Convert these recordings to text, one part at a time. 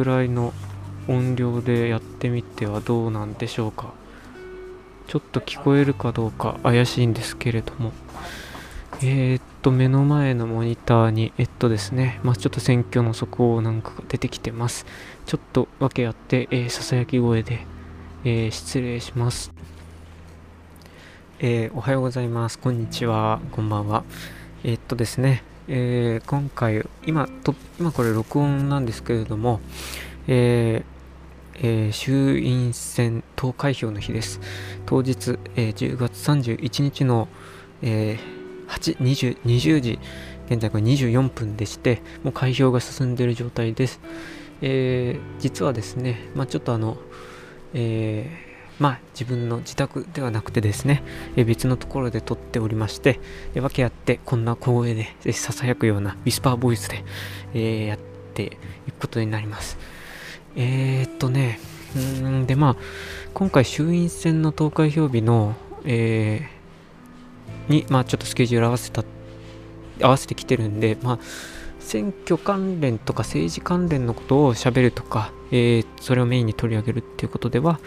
ぐらいの音量でやってみてはどうなんでしょうか。ちょっと聞こえるかどうか怪しいんですけれども。えー、っと目の前のモニターにえっとですね。まあちょっと選挙の速報なんかが出てきてます。ちょっと訳あってえー、ささやき声で、えー、失礼します。えー、おはようございます。こんにちは。こんばんは。えー、っとですね。えー、今回今と今これ録音なんですけれども、えーえー、衆院選投開票の日です。当日、えー、10月31日の、えー、8 20, 20時、現在これ24分でして、もう開票が進んでいる状態です。えー、実はですね、まあ、ちょっとあの、えー、まあ、自分の自宅ではなくてですね、え別のところで撮っておりまして、え訳あってこんな小声でささやくようなウィスパーボイスで、え、やっていくことになります。えー、っとね、うんでまあ、今回衆院選の投開票日の、えー、に、まあちょっとスケジュール合わせた、合わせてきてるんで、まあ、選挙関連とか政治関連のことを喋るとか、えー、それをメインに取り上げるっていうことでは、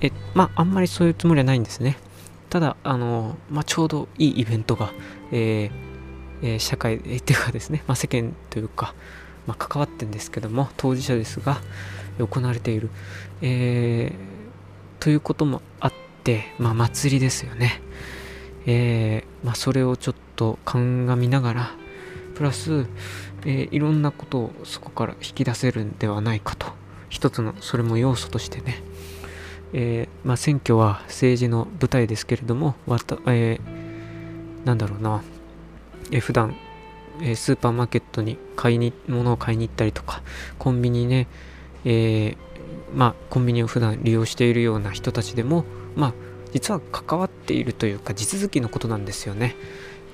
えまあ、あんまりそういうつもりはないんですね。ただ、あの、まあ、ちょうどいいイベントが、えーえー、社会、えー、っていうかですね、まあ、世間というか、まあ、関わってるんですけども当事者ですが行われている、えー、ということもあって、まあ、祭りですよね、えー、まあ、それをちょっと鑑みながらプラス、えー、いろんなことをそこから引き出せるんではないかと。一つのそれも要素としてね、えまあ、選挙は政治の舞台ですけれどもわた、えなんだろうな、え普段えスーパーマーケットに買いに物を買いに行ったりとかコンビニね、えー、まあコンビニを普段利用しているような人たちでもまあ実は関わっているというか地続きのことなんですよね。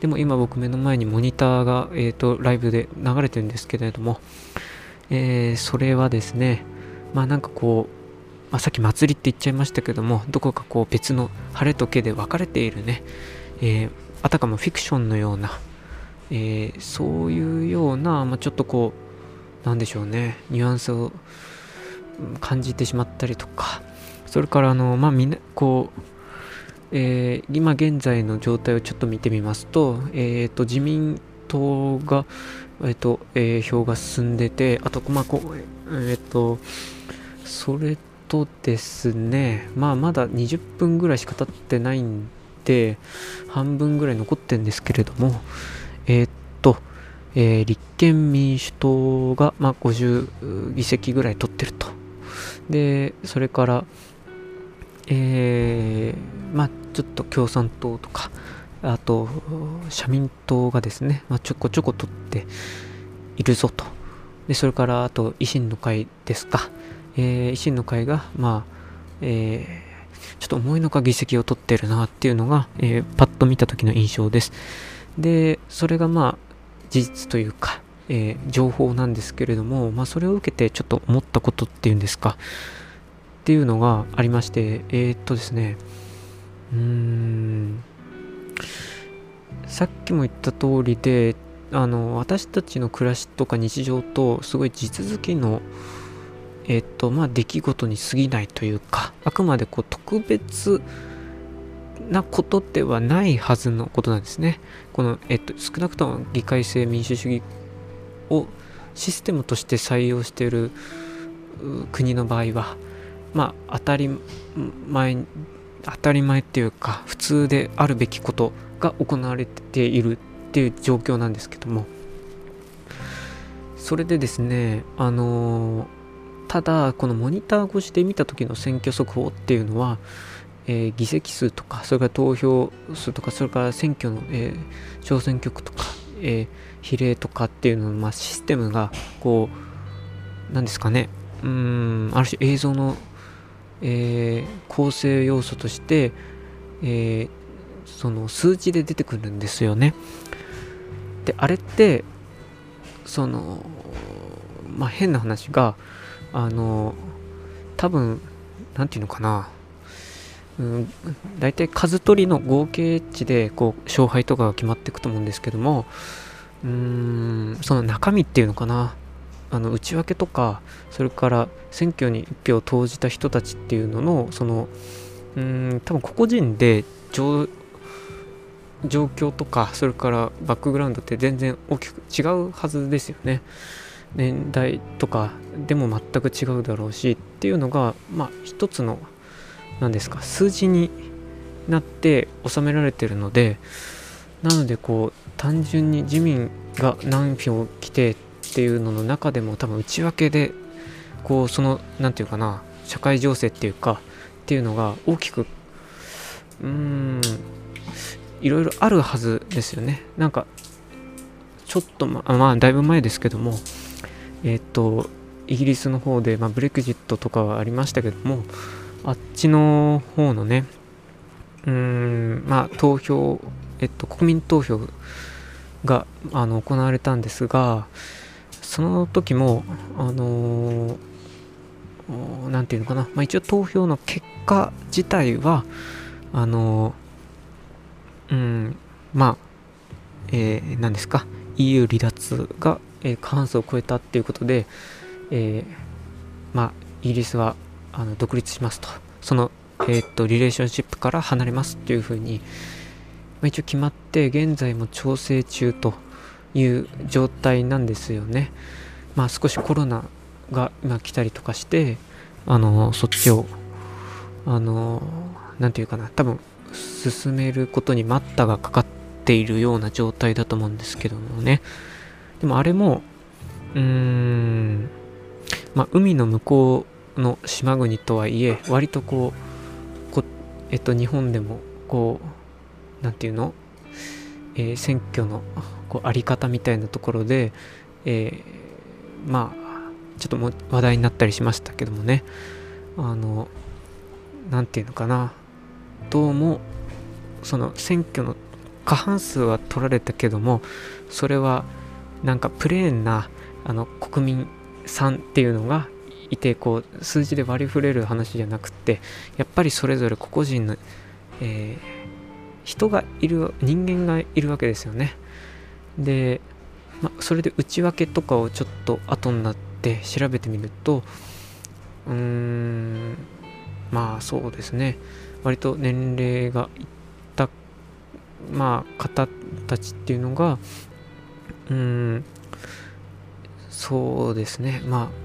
でも今僕目の前にモニターが、えーと、ライブで流れてるんですけれども、え、それはですねまあなんかこう、まあ、さっき祭りって言っちゃいましたけどもどこかこう別の晴れと毛で分かれているね、えー、あたかもフィクションのようなえー、そういうような、まあ、ちょっとこうなんでしょうね。ニュアンスを感じてしまったりとか。それからあのまあみんなこうえー、今現在の状態をちょっと見てみますと,、えーと、自民党が、えーとえー、票が進んでてあと、まあこうえーと、それとですね、まあ、まだ20分ぐらいしか経ってないんで半分ぐらい残ってるんですけれども、えー、っと、えー、立憲民主党が、まあ、50議席ぐらい取ってると。で、それから、えー、まあ、ちょっと共産党とか、あと、社民党がですね、まあ、ちょこちょこ取っているぞと。で、それから、あと、維新の会ですか。えー、維新の会が、まあ、えー、ちょっと重いのか議席を取ってるなっていうのが、えー、パッと見た時の印象です。で、それがまあ、事実というか、えー、情報なんですけれども、まあ、それを受けてちょっと思ったことっていうんですか、っていうのがありまして、えー、っとですね、うーん、さっきも言った通りで、あの、私たちの暮らしとか日常とすごい地続きの、えっと、まあ、出来事に過ぎないというか、あくまでこう特別なことではないはずのことなんですね。この、えっと、少なくとも議会制民主主義をシステムとして採用している国の場合は、まあ、当たり前、当たり前っていうか、普通であるべきことが行われているっていう状況なんですけども、それでですね、あのただ、このモニター越しで見た時の選挙速報っていうのは、えー、議席数とか、それから投票数とか、それから選挙の、えー、小選挙区とか、えー、比例とかっていうのの、まあ、システムが、こう、なんですかね、うん、ある種映像の、えー、構成要素として、えー、その数字で出てくるんですよね。で、あれって、その、まあ、変な話が、あの、多分、なんていうのかな、うん、大体数取りの合計値でこう勝敗とかが決まっていくと思うんですけども。うーんその中身っていうのかな。あの内訳とかそれから選挙に一票を投じた人たちっていうののそのうん多分個々人で状況とかそれからバックグラウンドって全然大きく違うはずですよね。年代とかでも全く違うだろうしっていうのがまあ一つの何ですか数字になって収められてるのでなのでこう単純に自民が何票来てっていうのの中でも多分内訳でこうその何て言うかな社会情勢っていうかっていうのが大きくうーんいろいろあるはずですよね。なんかちょっとままあだいぶ前ですけどもえっ、ー、とイギリスの方で、まあ、ブレクジットとかはありましたけどもあっちの方のねうんまあ投票えっと国民投票があの行われたんですがその時もあの何て言うのかな、まあ、一応投票の結果自体はあのうんまあえー、何ですか EU 離脱が、えー、過半数を超えたっていうことで、えー、まあイギリスはあの独立しますとそのえー、っとリレーションシップから離れますっていうふうに、まあ、一応決まって現在も調整中という状態なんですよね。まあ少しコロナが今来たりとかしてあのそっちをあの何て言うかな多分進めることに待ったがかかっているような状態だと思うんですけどもねでもあれもうーんまあ海の向こうの島国とはいえ割とこうこえっと日本でもこう何て言うの、えー、選挙のこうあり方みたいなところで、えー、まあちょっとも話題になったりしましたけどもね。あの何て言うのかな。どうもその選挙の過半数は取られたけどもそれはなんかプレーンなあの国民さんっていうのがいてこう数字で割り振れる話じゃなくってやっぱりそれぞれ個々人の、えー、人がいる人間がいるわけですよね。で、ま、それで内訳とかをちょっと後になって調べてみるとうーんまあそうですね。割と年齢がいったまあ方たちっていうのがうん。そうですね。まあ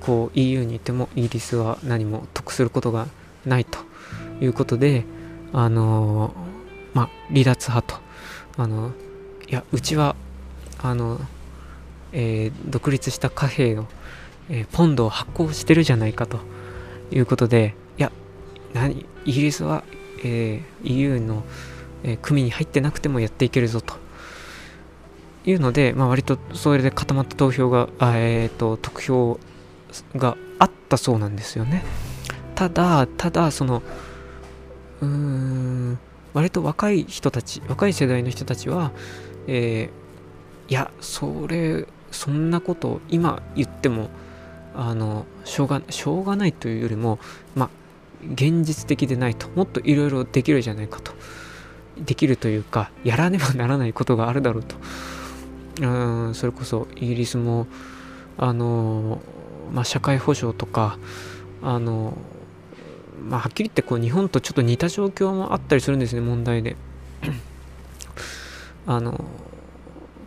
こう EU にいてもイギリスは何も得することがないということであのまあ離脱派とあのいやうちはあのえー、独立した貨幣の、えー、ポンドを発行してるじゃないかということでいや何イギリスは、えー、EU の、え組に入ってなくてもやっていけるぞと。いうので、まあ、割とそれで固まった投票が、えーと、得票があったそうなんですよね。ただただそのうーん割と若い人たち若い世代の人たちは、えー、いやそれそんなこと今言ってもあのしょうがしょうがないというよりもまあ現実的でないともっといろいろできるじゃないかと。できるというかやらねばならないことがあるだろうと。うんそれこそイギリスもあの、まあ、社会保障とかあの、まあ、はっきり言ってこう日本とちょっと似た状況もあったりするんですね問題で あの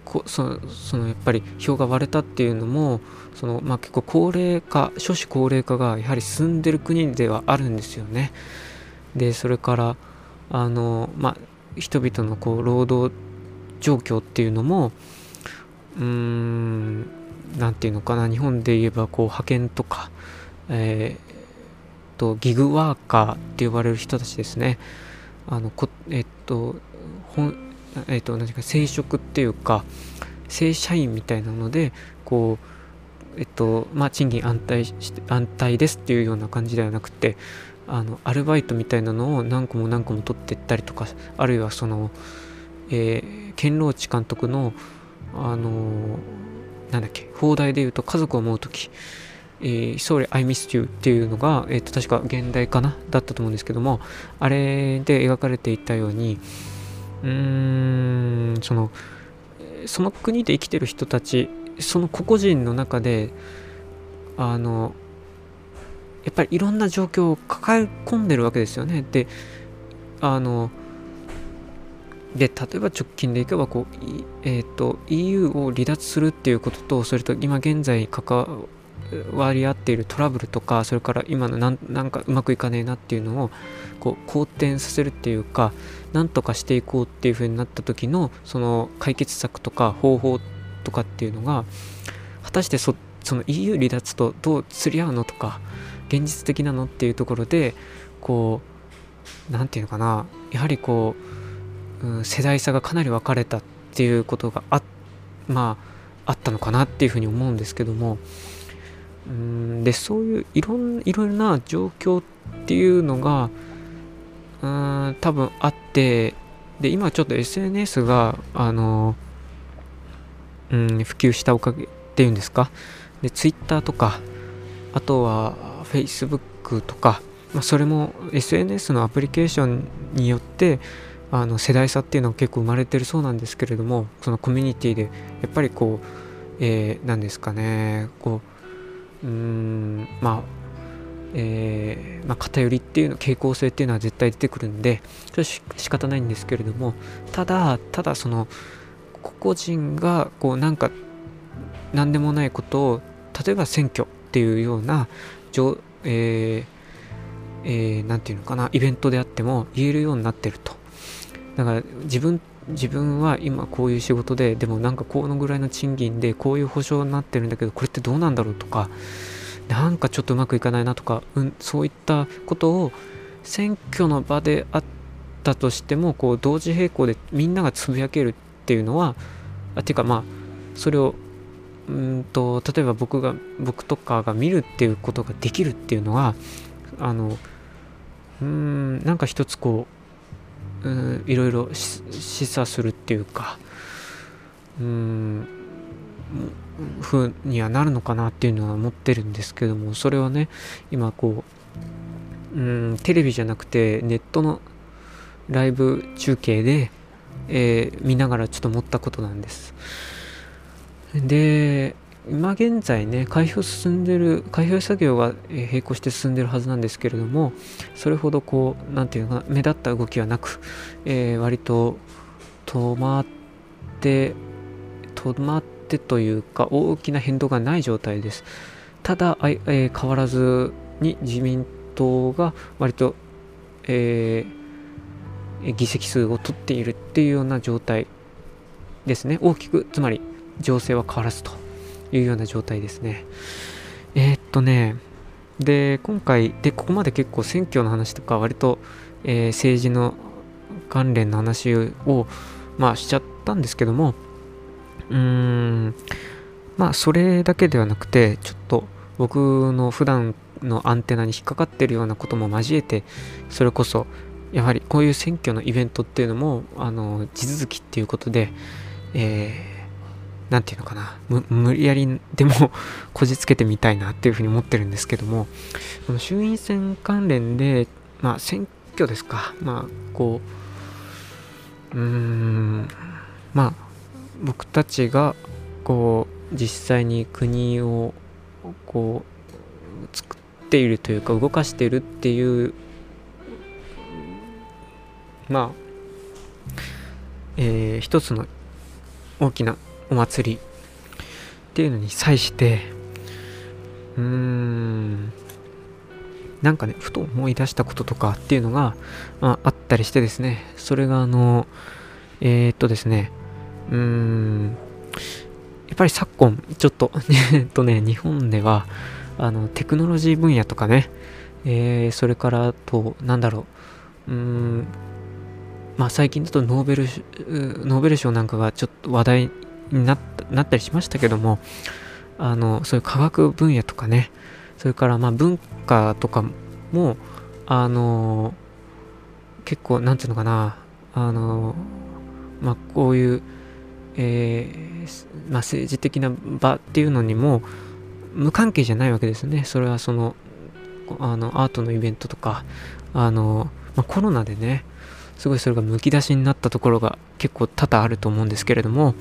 こそそのやっぱり票が割れたっていうのもその、まあ、結構高齢化少子高齢化がやはり進んでる国ではあるんですよね。でそれからあの、まあ、人々のこう労働状況っていうのもうーん何て言うのかな日本で言えばこう派遣とか、えー、とギグワーカーって呼ばれる人たちですね。あのこえっとえっ、ー、と、何か生殖っていうか、正社員みたいなので、こう、えっと、まあ、賃金安泰して安泰ですっていうような感じではなくて、あの、アルバイトみたいなのを何個も何個も取っていったりとか、あるいはその、えー、堅牢地監督の、あのー、なんだっけ、放題で言うと家族を思うとき、えー、Sorry, I missed you っていうのが、えー、と確か現代かなだったと思うんですけども、あれで描かれていたように、うーんそのその国で生きてる人たちその個々人の中であのやっぱりいろんな状況を抱え込んでるわけですよね。であので例えば直近でいけばこう、えーと、EU を離脱するっていうこととそれと今現在関わり合っているトラブルとかそれから今のなんなんかうまくいかねえなっていうのをこう好転させるっていうかなんとかしていこうっていう風になった時のその解決策とか方法とかっていうのが果たしてそその EU 離脱とどう釣り合うのとか現実的なのっていうところでこう何て言うのかなやはりこう、世代差がかなり分かれたっていうことがあまああったのかなっていうふうに思うんですけどもうんでそういういろんいろいろな状況っていうのがうん多分あってで今ちょっと SNS があのうん普及したおかげっていうんですか？で Twitter とかあとは Facebook とか、まあ、それも SNS のアプリケーションによってあの世代差っていうのは結構生まれてるそうなんですけれどもそのコミュニティでやっぱりこう、えー、何ですかねこううんまあえー、まあ、偏りっていうの傾向性っていうのは絶対出てくるんでそれ仕方ないんですけれどもただただその個々人がこうなんか何でもないことを例えば選挙っていうようなえーえー、て言うのかなイベントであっても言えるようになってると。だから自分自分は今こういう仕事ででもなんかこのぐらいの賃金でこういう保証になってるんだけどこれってどうなんだろうとかなんかちょっとうまくいかないなとか、うん、そういったことを選挙の場であったとしてもこう同時並行でみんながつぶやけるっていうのはあていうかまあそれをうんと例えば僕が僕とかが見るっていうことができるっていうのはあのうんなんか一つこううんいろいろ示唆するっていうかうんふうにはなるのかなっていうのは思ってるんですけどもそれはね今こううんテレビじゃなくてネットのライブ中継で、えー、見ながらちょっと思ったことなんです。で、今現在ね、開票進んでる、開票作業が並行して進んでるはずなんですけれども、それほどこう、なんていうか、目立った動きはなく、えー、割と止まって、止まってというか、大きな変動がない状態です。ただ、えー、変わらずに自民党が割と、えー、議席数を取っているっていうような状態ですね。大きく、つまり情勢は変わらずというような状態ですね。えー、っとね、で、今回、で、ここまで結構選挙の話とか、割と、えー、政治の関連の話を、まあ、しちゃったんですけども、うーん、まあ、それだけではなくて、ちょっと僕の普段のアンテナに引っかかってるようなことも交えて、それこそ、やはりこういう選挙のイベントっていうのも、あの、地続きっていうことで、えー何て言うのかな。無理やりでも こじつけてみたいなっていうふうに思ってるんですけどもこの衆院選関連でまあ選挙ですか。まあこううーんまあ僕たちがこう実際に国をこう作っているというか動かしているっていうまあえー、一つの大きなお祭り。っていうのに際してうーんなんかねふと思い出したこととかっていうのが、まあ、あったりしてですね。それがあのえー、っとですねうーんやっぱり昨今ちょっと えっとね日本ではあのテクノロジー分野とかね、えー、それからとなんだろううーんまあ最近だとノーベルノーベル賞なんかがちょっと話題なったりしましたけどもあのそういう科学分野とかねそれからまあ文化とかもあの結構なんていうのかなあのまあこういう、えー、まあ、政治的な場っていうのにも無関係じゃないわけですね。それはそのあのアートのイベントとかあの、まあ、コロナでねすごいそれがむき出しになったところが結構多々あると思うんですけれども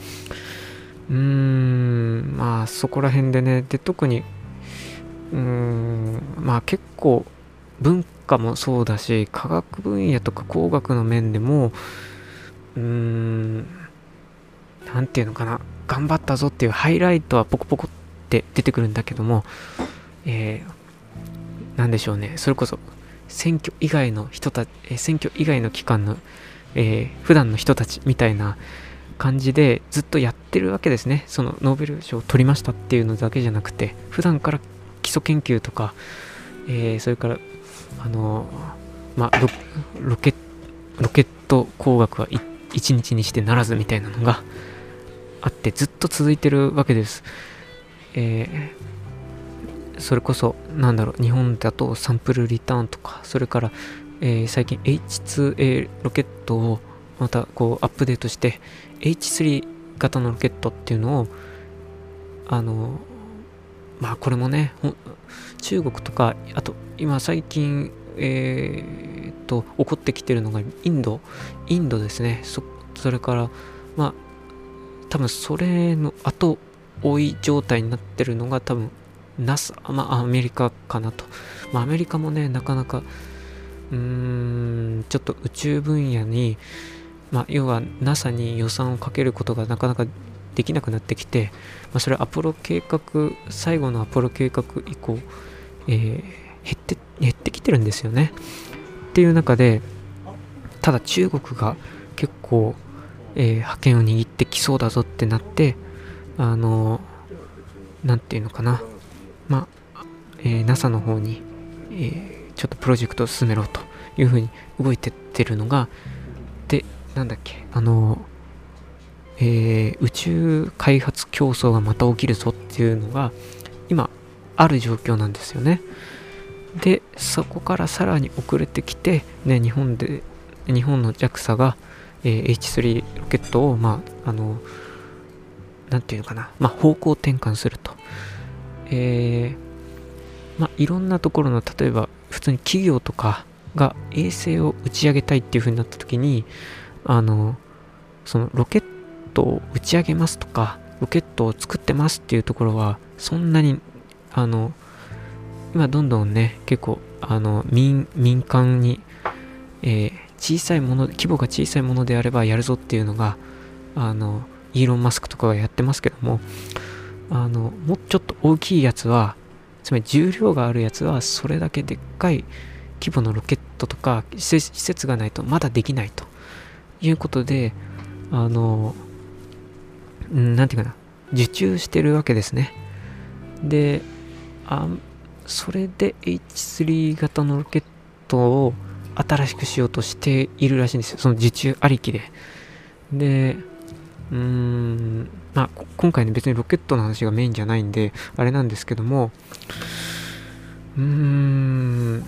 うーんまあそこら辺でねで特にうーんまあ結構文化もそうだし科学分野とか工学の面でもうーん何て言うのかな頑張ったぞっていうハイライトはポコポコって出てくるんだけどもえー、何でしょうね。それこそ選挙以外の人たち、選挙以外の機関の、えー、普段の人たちみたいな感じでずっとやってるわけですね。そのノーベル賞を取りましたっていうのだけじゃなくて普段から基礎研究とか、えー、それからあのまあロケロケット工学は一日にしてならずみたいなのがあってずっと続いてるわけです、えー、それこそなんだろう日本だとサンプルリターンとかそれから、えー、最近 H2A ロケットをまたこうアップデートして H3 型のロケットっていうのをあのまあこれもね中国とかあと今最近えー、っと起こってきてるのがインドインドですね。そそれからまあ多分それの後追い状態になってるのが多分 NASA まあアメリカかなと。まあアメリカもねなかなかうーんちょっと宇宙分野にまあ、要は NASA に予算をかけることがなかなかできなくなってきて、まあ、それはアポロ計画最後のアポロ計画以降、えー、減って減ってきてるんですよね。っていう中でただ中国が結構、えー、覇権を握ってきそうだぞってなってあの何て言うのかな。まあ、えー、NASA の方に、えー、ちょっとプロジェクトを進めろというふうに動いてってるのがなんだっけ、あの、えー、宇宙開発競争がまた起きるぞっていうのが、今、ある状況なんですよね。で、そこからさらに遅れてきて、ね、日本で、日本の JAXA が、えー、H3 ロケットを、まあ、あの、なんていうのかな、まあ、方向転換すると。えー、まあ、いろんなところの、例えば、普通に企業とかが衛星を打ち上げたいっていう風になった時に、あの、そのロケットを打ち上げますとか、ロケットを作ってますっていうところは、そんなに、あの、今どんどんね、結構、あの、民、民間に、えー、小さいもの、規模が小さいものであればやるぞっていうのが、あの、イーロン・マスクとかがやってますけども、あの、もうちょっと大きいやつは、つまり重量があるやつは、それだけでっかい規模のロケットとか施設がないとまだできないと。いうことで、あの、なんていうかな、受注してるわけですね。で、あそれで H3 型のロケットを新しくしようとしているらしいんですよ。その受注ありきで。で、うーん、まあ、今回ね、別にロケットの話がメインじゃないんで、あれなんですけども、うーん、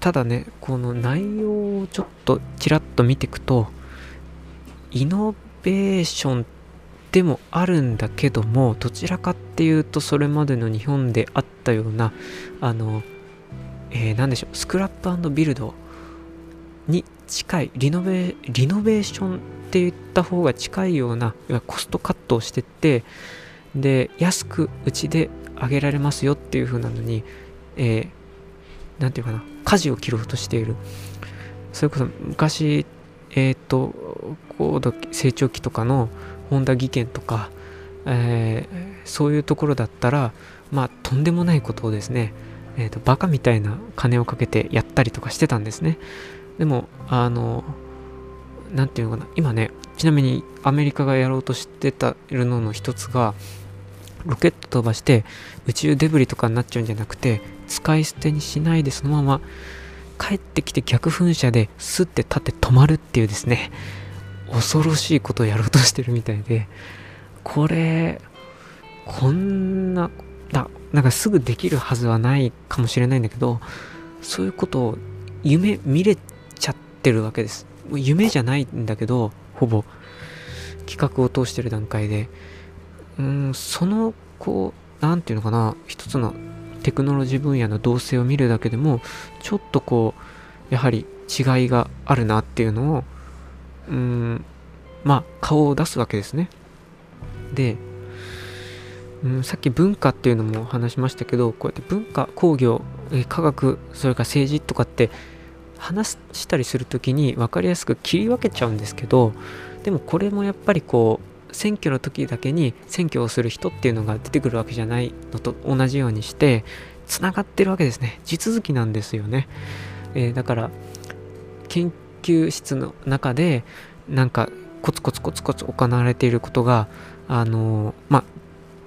ただね、この内容をちょっとちらっと見ていくと、イノベーションでもあるんだけどもどちらかっていうとそれまでの日本であったようなあの、えー、何でしょうスクラップビルドに近いリノベリノベーションって言った方が近いようなコストカットをしてってで安くうちで上げられますよっていう風なのにえー、ていうかな舵を切ろうとしている。それこそ昔えっ、ー、と高度成長期とかの本田技研とか、えー、そういうところだったらまあとんでもないことをですね、えーと、バカみたいな金をかけてやったりとかしてたんですね。でもあの何て言うのかな今ねちなみにアメリカがやろうとしてたるのの一つがロケット飛ばして宇宙デブリとかになっちゃうんじゃなくて使い捨てにしないでそのまま帰ってきて逆噴射でスッて立って止まるっていうですね。恐ろしいことをやろうとしてるみたいでこれこんなだなんかすぐできるはずはないかもしれないんだけどそういうことを夢見れちゃってるわけです。夢じゃないんだけどほぼ。企画を通してる段階で。うんそのこう何て言うのかな一つのテクノロジー分野の動静を見るだけでもちょっとこうやはり違いがあるなっていうのをうんまあ顔を出すわけですね。でうん、さっき文化っていうのも話しましたけどこうやって文化工業、え科学それから政治とかって話したりする時に分かりやすく切り分けちゃうんですけどでもこれもやっぱりこう選挙の時だけに選挙をする人っていうのが出てくるわけじゃないのと同じようにしてつながってるわけですね。地続きなんですよね、えー、だから研究室の中でなんかコツコツコツコツ行われていることがあの、まあ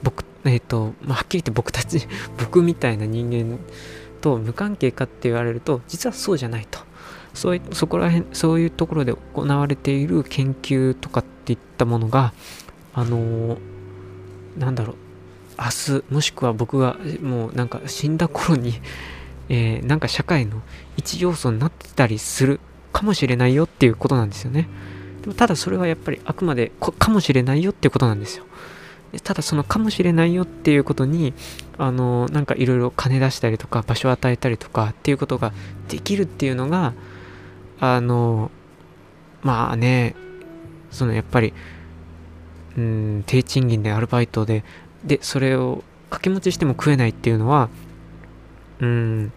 僕えっ、ー、と、まあ、はっきり言って僕たち 僕みたいな人間と無関係かって言われると実はそうじゃないと。そういそこら辺そういうところで行われている研究とかっていったものがあのー、なんだろう明日もしくは僕がもうなんか死んだ頃に、えー、なんか社会の一要素になってたりするかもしれないよっていうことなんですよね。でもただそれはやっぱりあくまでかもしれないよっていうことなんですよ。ただそのかもしれないよっていうことにあのなんかいろいろ金出したりとか場所を与えたりとかっていうことができるっていうのがあのまあねそのやっぱりうん低賃金でアルバイトででそれを掛け持ちしても食えないっていうのはうん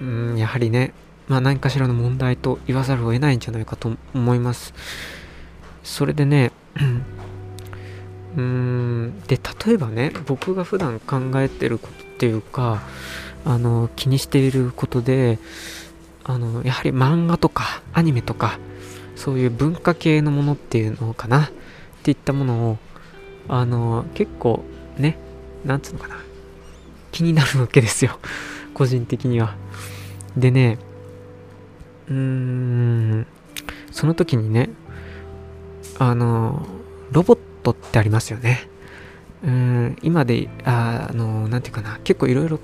うんやはりねまあ何かしらの問題と言わざるを得ないんじゃないかと思います。それでねうーんで例えばね僕が普段考えてることっていうかあの気にしていることであのやはり漫画とかアニメとかそういう文化系のものっていうのかなっていったものをあの結構ねなんつうのかな気になるわけですよ。個人的には。でねうーんその時にねあのロボットってありますよね。うん、今で、あの、なんていうかな、結構いろいろ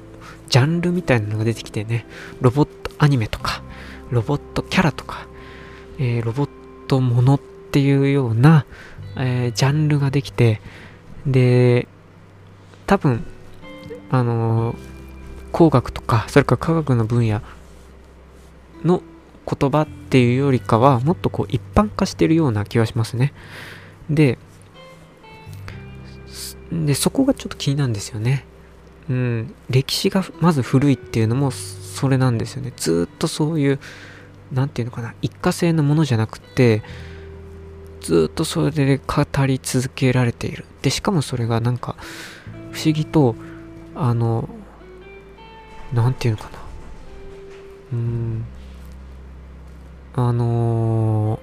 ジャンルみたいなのが出てきてね、ロボットアニメとか、ロボットキャラとか、えー、ロボットものっていうような、えー、ジャンルができて、で、多分、あのー、工学とか、それから科学の分野の言葉っていうよりかは、もっとこう一般化してるような気がしますね。で、で、そこがちょっと気になるんですよね。うん、歴史がまず古いっていうのもそれなんですよね。ずっとそういう、なんていうのかな、一過性のものじゃなくて、ずっとそれで語り続けられている。で、しかもそれがなんか、不思議と、あの、なんていうのかな。うん、あの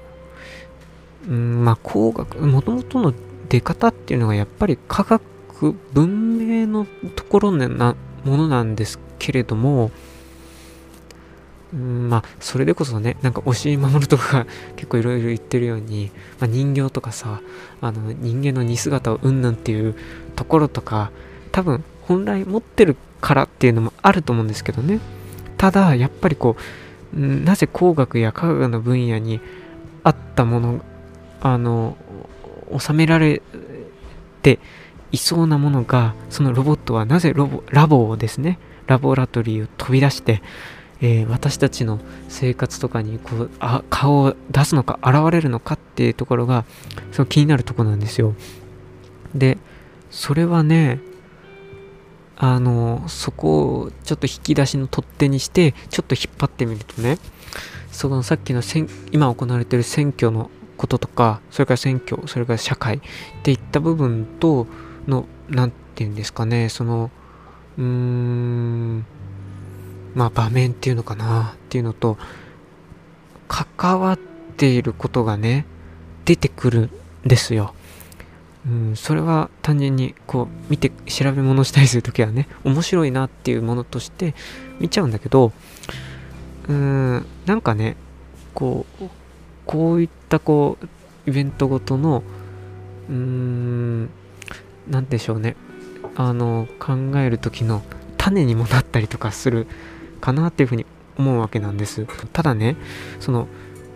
ー、うん、まあ工学、もともとの出方っていうのがやっぱり科学文明のところのなものなんですけれども、うん、まあそれでこそねなんか押井守るとか結構いろいろ言ってるように、まあ、人形とかさあの人間の似姿をうんぬんっていうところとか多分本来持ってるからっていうのもあると思うんですけどね。ただやっぱりこうなぜ工学や科学の分野にあったものあの収められていそうなものが、そのロボットはなぜロボラボをですね、ラボラトリーを飛び出して、えー、私たちの生活とかにこうあ顔を出すのか現れるのかっていうところがその気になるとこなんですよ。で、それはね、あの、そこをちょっと引き出しの取っ手にして、ちょっと引っ張ってみるとね、そのさっきの今行われてる選挙のこととか、それから選挙、それから社会っていった部分との、なんて言うんですかね、その、うーん、まあ場面っていうのかなっていうのと、関わっていることがね、出てくるんですよ。うん、それは単純にこう見て調べ物したりするときはね面白いなっていうものとして見ちゃうんだけどうーんなんかねこうこういったこうイベントごとのうーん何でしょうね。あの考える時の種にもなったりとかするかなっていうふうに思うわけなんです。ただねその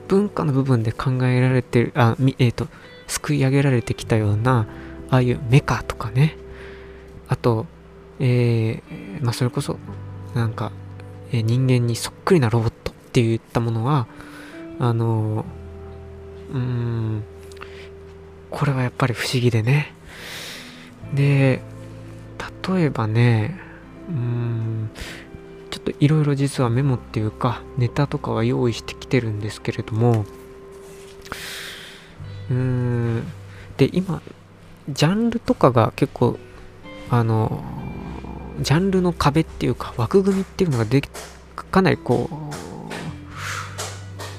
文化の部分で考えられてるあえっ、ー、とすくい上げられてきたようなああいうメカとかねあとえー、まあそれこそなんか、えー、人間にそっくりなロボットっていったものはあのーうーん、これはやっぱり不思議でね。で例えばねうーんちょっといろいろ実はメモっていうかネタとかは用意してきてるんですけれどもうん。で今ジャンルとかが結構あのジャンルの壁っていうか枠組みっていうのがでかなりこ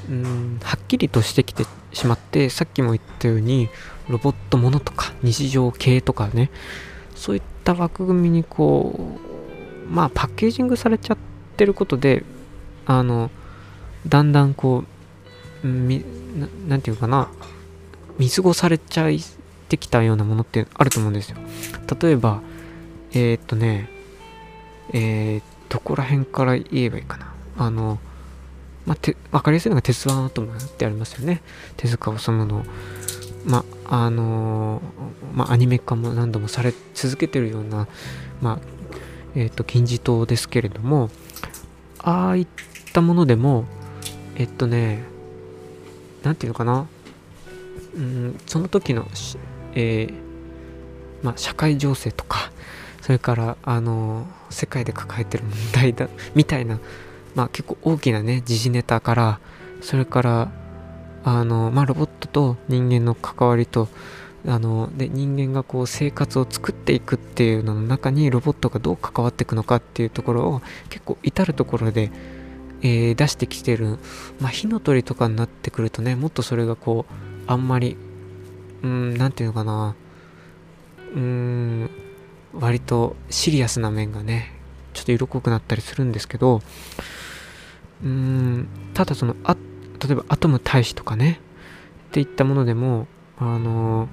ううんはっきりとしてきてしまってさっきも言ったようにロボットものとか日常系とかねそういった枠組みにこうまあパッケージングされちゃってることであのだんだんこうみななんていうかな見過ごされちゃってきたようなものってあると思うんですよ。例えばえー、っとねえー、どこら辺から言えばいいかな。あのまあ、て分かりやすいのが鉄腕アトムってありますよね。手塚治虫のまあの、まあ、アニメ化も何度もされ続けてるような、まあえっ、ー、と金字塔ですけれどもああいったものでもえっとね何て言うのかな。うんその時の、えーまあ、社会情勢とかそれからあの世界で抱えてる問題だみたいな、まあ、結構大きなね時事ネタからそれからあの、まあ、ロボットと人間の関わりとあので人間がこう生活を作っていくっていうのの中にロボットがどう関わっていくのかっていうところを結構至るところで、えー、出してきてる、まあ、火の鳥とかになってくるとねもっとそれがこうあんまりうん何ていうのかな。うーん割とシリアスな面がねちょっと色濃くなったりするんですけどうーんただそのあ例えばアトム大使とかねっていったものでもあの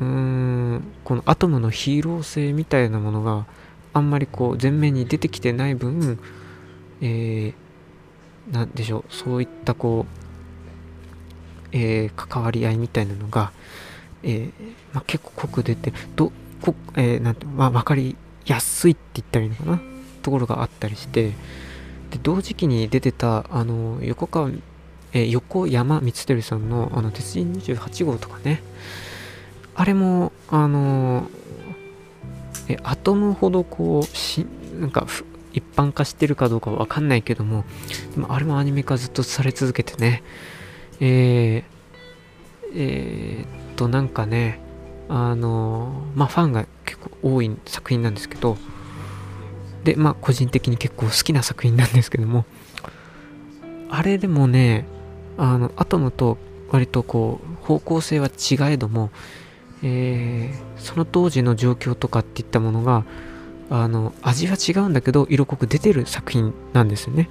うーんこのアトムのヒーロー性みたいなものがあんまりこう前面に出てきてない分えー、なんでしょうそういったこうえー、関わり合いみたいなのが、えー、まあ、結構濃く出てどこ、えー、なんて、まあ、分かりやすいって言ったらいいのかな？ところがあったりしてで同時期に出てたあの横川え、横山光輝さんのあの鉄人28号とかね。あれもあのえアトムほどこうしなんか一般化してるかどうかわかんないけどもでもあれもアニメ化ずっとされ続けてね。えー、えー、っとなんかねあのまあファンが結構多い作品なんですけどでまあ個人的に結構好きな作品なんですけどもあれでもねあのアトムと割とこう方向性は違えども、えー、その当時の状況とかっていったものがあの味は違うんだけど色濃く出てる作品なんですよね。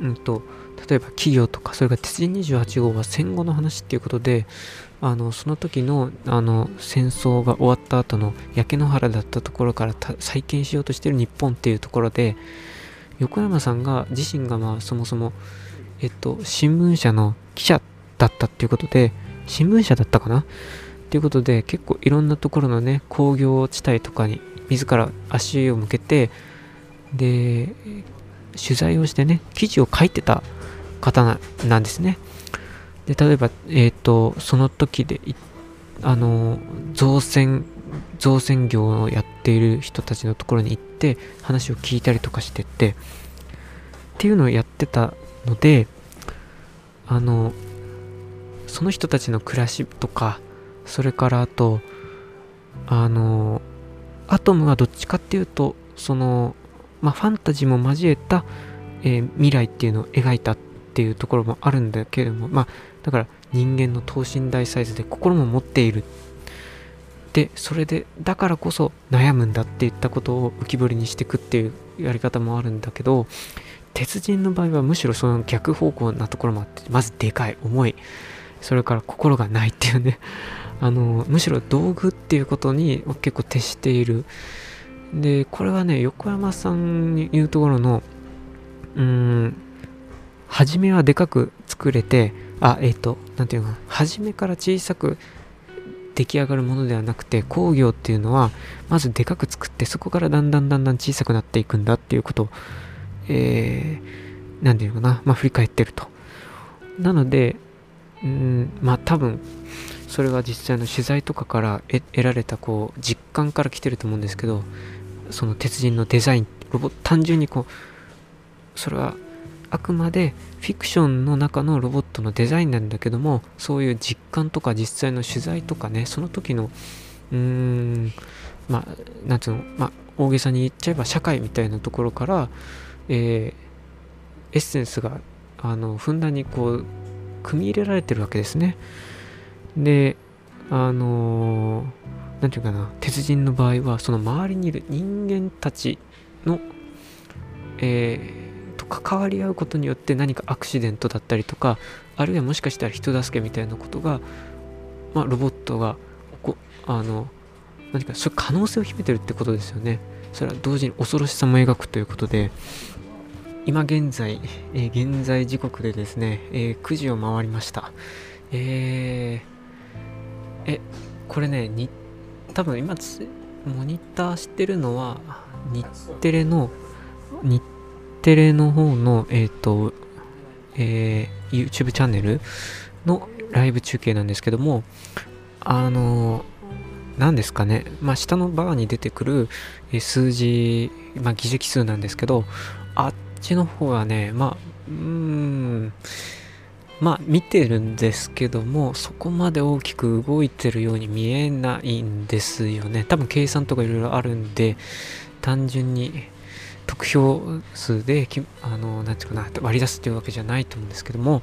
うんと例えば企業とかそれから鉄人28号は戦後の話っていうことであのその時のあの戦争が終わった後の焼け野原だったところから再建しようとしてる日本っていうところで横山さんが自身がまあそもそもえっと、新聞社の記者だったっていうことで、新聞社だったかな？っていうことで、結構いろんなところのね、工業地帯とかに自ら足を向けて、で、取材をしてね、記事を書いてた方なんですね。で、例えば、えっ、ー、と、その時で、あの、造船、造船業をやっている人たちのところに行って話を聞いたりとかしてって、っていうのをやってたのであのその人たちの暮らしとかそれからあとあのアトムはどっちかっていうとそのまあファンタジーも交えた、えー、未来っていうのを描いたっていうところもあるんだけれどもまあだから人間の等身大サイズで心も持っている。でそれでだからこそ悩むんだっていったことを浮き彫りにしていくっていうやり方もあるんだけど鉄人の場合はむしろその逆方向なところもあって、まずでかい、重い、それから心がないっていうね、あの、むしろ道具っていうことに結構徹している。で、これはね、横山さんに言うところの、うーん、初めはでかく作れて、あ、えっ、ー、と、なんていうの、初めから小さく出来上がるものではなくて工業っていうのはまずでかく作ってそこからだんだんだんだん小さくなっていくんだっていうこと。をえー、なんていうのかな、まあ、振り返ってると。なので、うん、まあ多分、それは実際の取材とかから得られたこう実感から来てると思うんですけどその鉄人のデザインロボ単純にこうそれはあくまでフィクションの中のロボットのデザインなんだけどもそういう実感とか実際の取材とかねその時のうーんまあなんつうのまあ大げさに言っちゃえば社会みたいなところから、えー、エッセンスがあのふんだんにこう組み入れられてるわけですね。であの何て言うかな鉄人の場合はその周りにいる人間たちのえー関わり合うことによって何かアクシデントだったりとかあるいはもしかしたら人助けみたいなことが、まあ、ロボットがこあの何かそういう可能性を秘めてるってことですよね。それは同時に恐ろしさも描くということで今現在、えー、現在時刻でですね、えー、9時を回りました。えー、えこれねに多分今モニターしてるのは日テレの日テレの方の、えっ、ー、と、えー、YouTube チャンネルのライブ中継なんですけども、あの、何ですかね、まあ、下のバーに出てくる、数字、まあ、議席数なんですけど、あっちの方はね、まあ、うーん、まあ見てるんですけどもそこまで大きく動いてるように見えないんですよね。多分計算とかいろいろあるんで単純に得票数であのなんていうかな割り出すっていうわけじゃないと思うんですけども。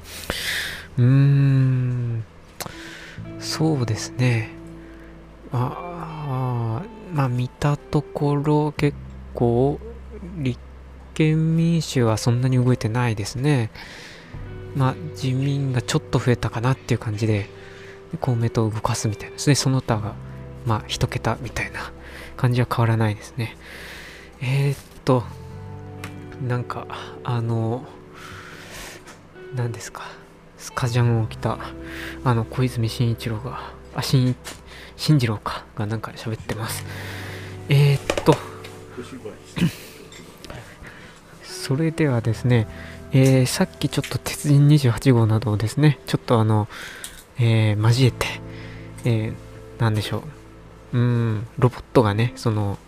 うーんそうですね。ああまあ見たところ結構立憲民主はそんなに動いてないですね。まあ自民がちょっと増えたかなっていう感じで公明党を動かすみたいなですね。その他がまあ一桁みたいな感じは変わらないですね。えー、っとなんかあの何ですかスカジャンを着たあの小泉進一郎があ新進次郎かがなんか喋ってます。えー、っとそれではですね、えー、さっきちょっと鉄人28号などをですねちょっとあの、えー、交えて、えー、なんでしょう。うんロボットがねその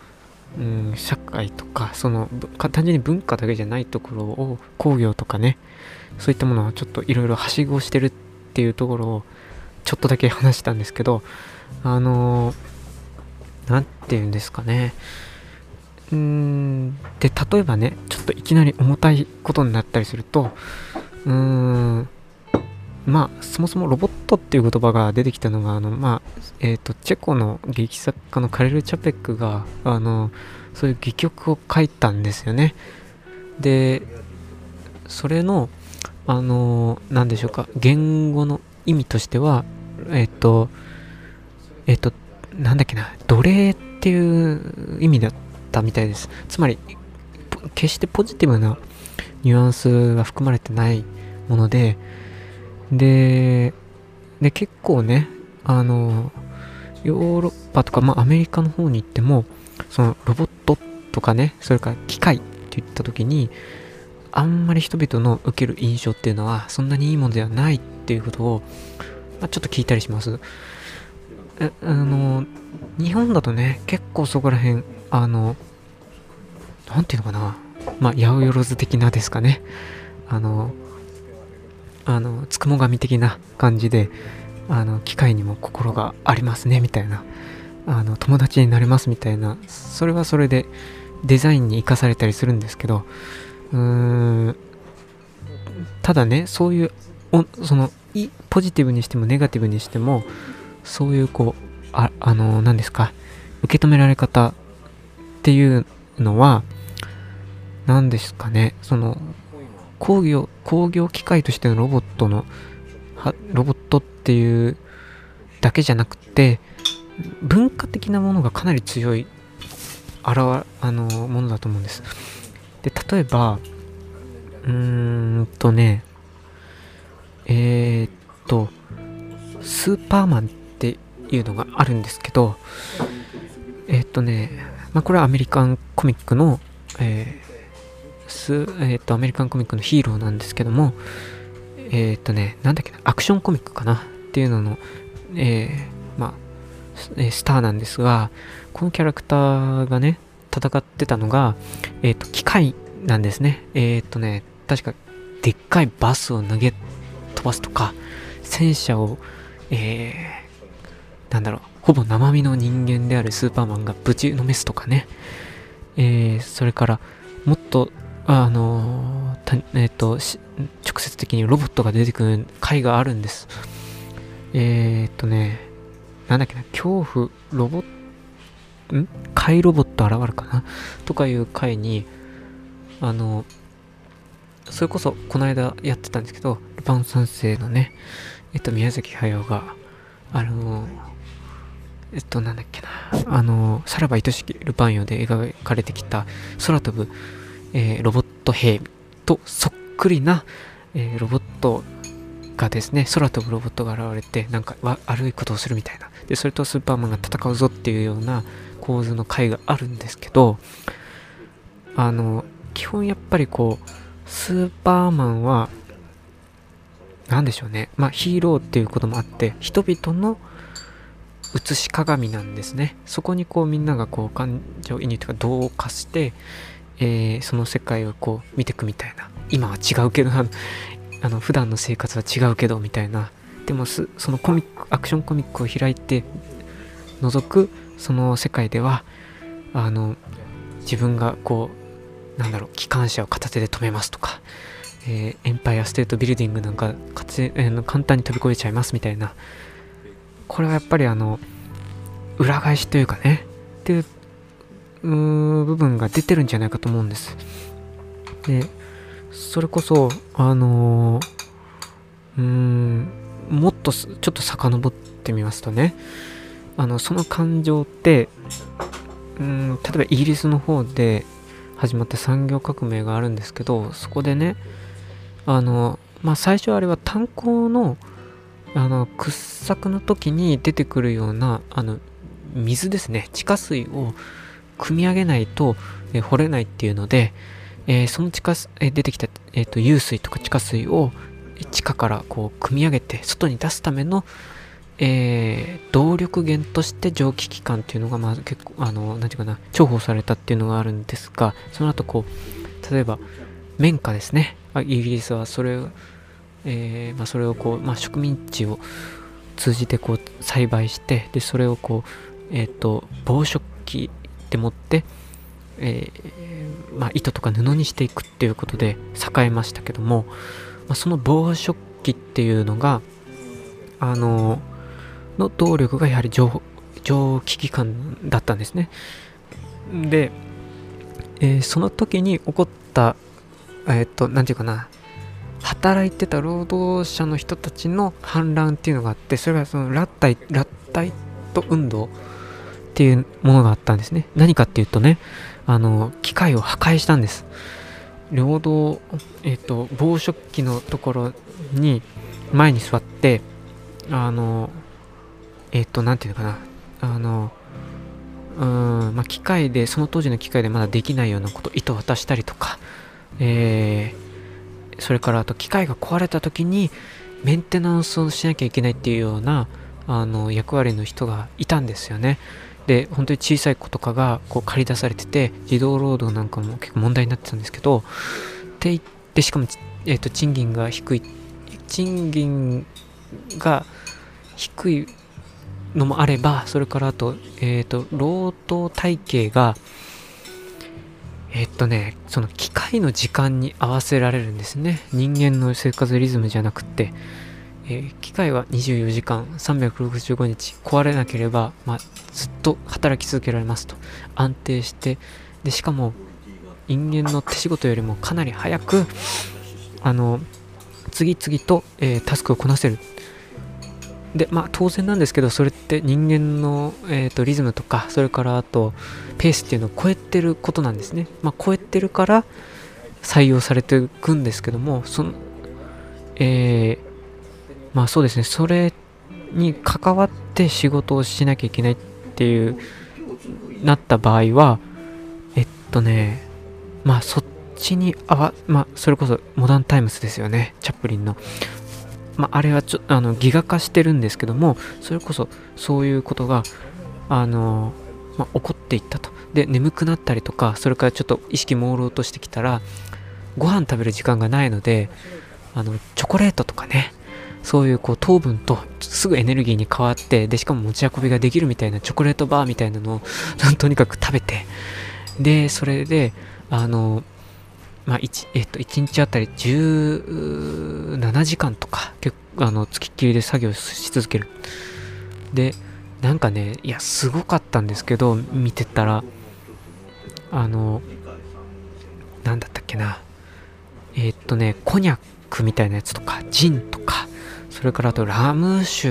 うん、社会とかその単純に文化だけじゃないところを工業とかねそういったものをちょっといろいろはしごしてるっていうところをちょっとだけ話したんですけどあの何て言うんですかね。うーんで例えばねちょっといきなり重たいことになったりするとうーんまあそもそもロボットっていう言葉が出てきたのがあのまあえっ、ー、とチェコの劇作家のカレル・チャペックがあのそういう戯曲を書いたんですよね。でそれのあの何でしょうか言語の意味としてはえっ、ー、とえっ、ー、となんだっけな奴隷っていう意味だったみたいです。つまり決してポジティブなニュアンスが含まれてないものでで、で、結構ね、あの、ヨーロッパとか、まあ、アメリカの方に行っても、そのロボットとかね、それから機械って言った時に、あんまり人々の受ける印象っていうのは、そんなにいいものではないっていうことを、まあ、ちょっと聞いたりします。え、あの、日本だとね、結構そこら辺、あの、なんていうのかな、まあ、八百万的なですかね。あの、あのつくも神的な感じであの機械にも心がありますねみたいな。あの友達になれますみたいな。それはそれでデザインに生かされたりするんですけどうーんただねそういうそのポジティブにしてもネガティブにしてもそういうこうああの何ですか受け止められ方っていうのは何ですかねその工業、工業機械としてのロボットの、ロボットっていうだけじゃなくて、文化的なものがかなり強い、あらわあの、ものだと思うんです。で、例えば、うーんとね、えー、っと、スーパーマンっていうのがあるんですけど、えー、っとね、まあ、これはアメリカンコミックの、えー、ス、えっ、ー、と、アメリカンコミックのヒーローなんですけども、えっ、ー、とね、なんだっけな、アクションコミックかなっていうののえー、まあ、スターなんですが、このキャラクターがね、戦ってたのが、えっ、と、機械なんですね。えっ、とね、確か、でっかいバスを投げ飛ばすとか、戦車を、えー、なんだろう、ほぼ生身の人間であるスーパーマンがぶちのめすとかね、えー、それから、もっと、あの、えっ、ー、と、直接的にロボットが出てくる回があるんです。えー、っとね、なんだっけな、恐怖、ロボット、ん怪ロボット現るかなとかいう回に、あの、それこそこの間やってたんですけど、ルパン三世のね、えっと、宮崎駿が、あの、えっと、なんだっけな、あの、さらば愛しきルパンよで描かれてきた空飛ぶ、えー、ロボット兵とそっくりな、えー、ロボットがですね、空飛ぶロボットが現れて、なんか悪いことをするみたいな。で、それとスーパーマンが戦うぞっていうような構図の回があるんですけど、あの、基本やっぱりこう、スーパーマンは、何でしょうね。まあヒーローっていうこともあって、人々の映し鏡なんですね。そこにこうみんながこう感情移入というか同化して、えー、その世界をこう見てくみたいな。今は違うけど、あの普段の生活は違うけどみたいな。でもそのコミックアクションコミックを開いて覗くその世界ではあの自分がこうなんだろう機関車を片手で止めますとか、えー、エンパイアステートビルディングなんかかつ、えー、簡単に飛び越えちゃいますみたいな。これはやっぱりあの裏返しというかね。っていう部分が出てるんじゃないかと思うんです。でそれこそ、あのー、うーん、もっとちょっと遡ってみますとね、あの、その感情って、うん、例えばイギリスの方で始まった産業革命があるんですけど、そこでね、あの、まあ、最初あれは炭鉱の、あの、掘削の時に出てくるような、あの、水ですね、地下水を汲み上げないと、え掘れないっていうので、えー、その地下、えー、出てきた、えーと、湧水とか地下水を地下からこう組み上げて外に出すための、えー、動力源として蒸気機関っていうのが、まあ、結構、あの、なんていうかな、重宝されたっていうのがあるんですが、その後こう、例えば、綿花ですね。イギリスはそれを、えー、まあ、それをこう、まあ、植民地を通じてこう栽培して、で、それをこう、えっ、ー、と、防食器でもって、えー、まあ、糸とか布にしていくっていうことで栄えましたけども、まあ、その防食器っていうのがあのの動力がやはり蒸蒸気機関だったんですね。で、えー、その時に起こったえっ、ー、と何て言うかな働いてた労働者の人たちの反乱っていうのがあってそれがそのラッタイラッタイト運動っていうものがあったんですね何かっていうとねあの、機械を破壊したんです。領土、えっ、と、防食器のところに、前に座って、あの、えっ、と、なんていうのかな、あの、うん、まあ、機械で、その当時の機械でまだできないようなこと、糸渡したりとか、えー、それからあと機械が壊れた時にメンテナンスをしなきゃいけないっていうようなあの役割の人がいたんですよね。で本当に小さい子とかがこう借り出されてて児童労働なんかも結構問題になってたんですけどって言ってしかも、えーと、賃金が低い賃金が低いのもあればそれからあと,、えーと、労働体系がえっとね、その機械の時間に合わせられるんですね。人間の生活リズムじゃなくて、えー、機械は24時間365日。壊れなければ、まあ、ずっと働き続けられますと。安定してでしかも人間の手仕事よりもかなり早くあの次々と、えー、タスクをこなせる。でまあ当然なんですけどそれって人間の、えーと、リズムとかそれからあとペースっていうのを超えてることなんですね。まあ超えてるから採用されていくんですけどもそのえーまあそうですね、それに関わって仕事をしなきゃいけないっていう、なった場合は、えっとね、まあそっちにあわ、まあそれこそモダンタイムスですよね、チャップリンの。まあ、あれはちょあのギガ化してるんですけどもそれこそそういうことがあの、まあ、起こっていったと。で眠くなったりとかそれからちょっと意識朦朧としてきたらご飯食べる時間がないのであのチョコレートとかね。そういうこう糖分とすぐエネルギーに変わってでしかも持ち運びができるみたいなチョコレートバーみたいなのを とにかく食べてでそれであのまあ1、えっと、1日あたり17時間とか結構あのつきっきりで作業し続ける。でなんかねいやすごかったんですけど見てたらあのなんだったっけな。え、っとねコニャックみたいなやつとかジンとかそれからあとラム酒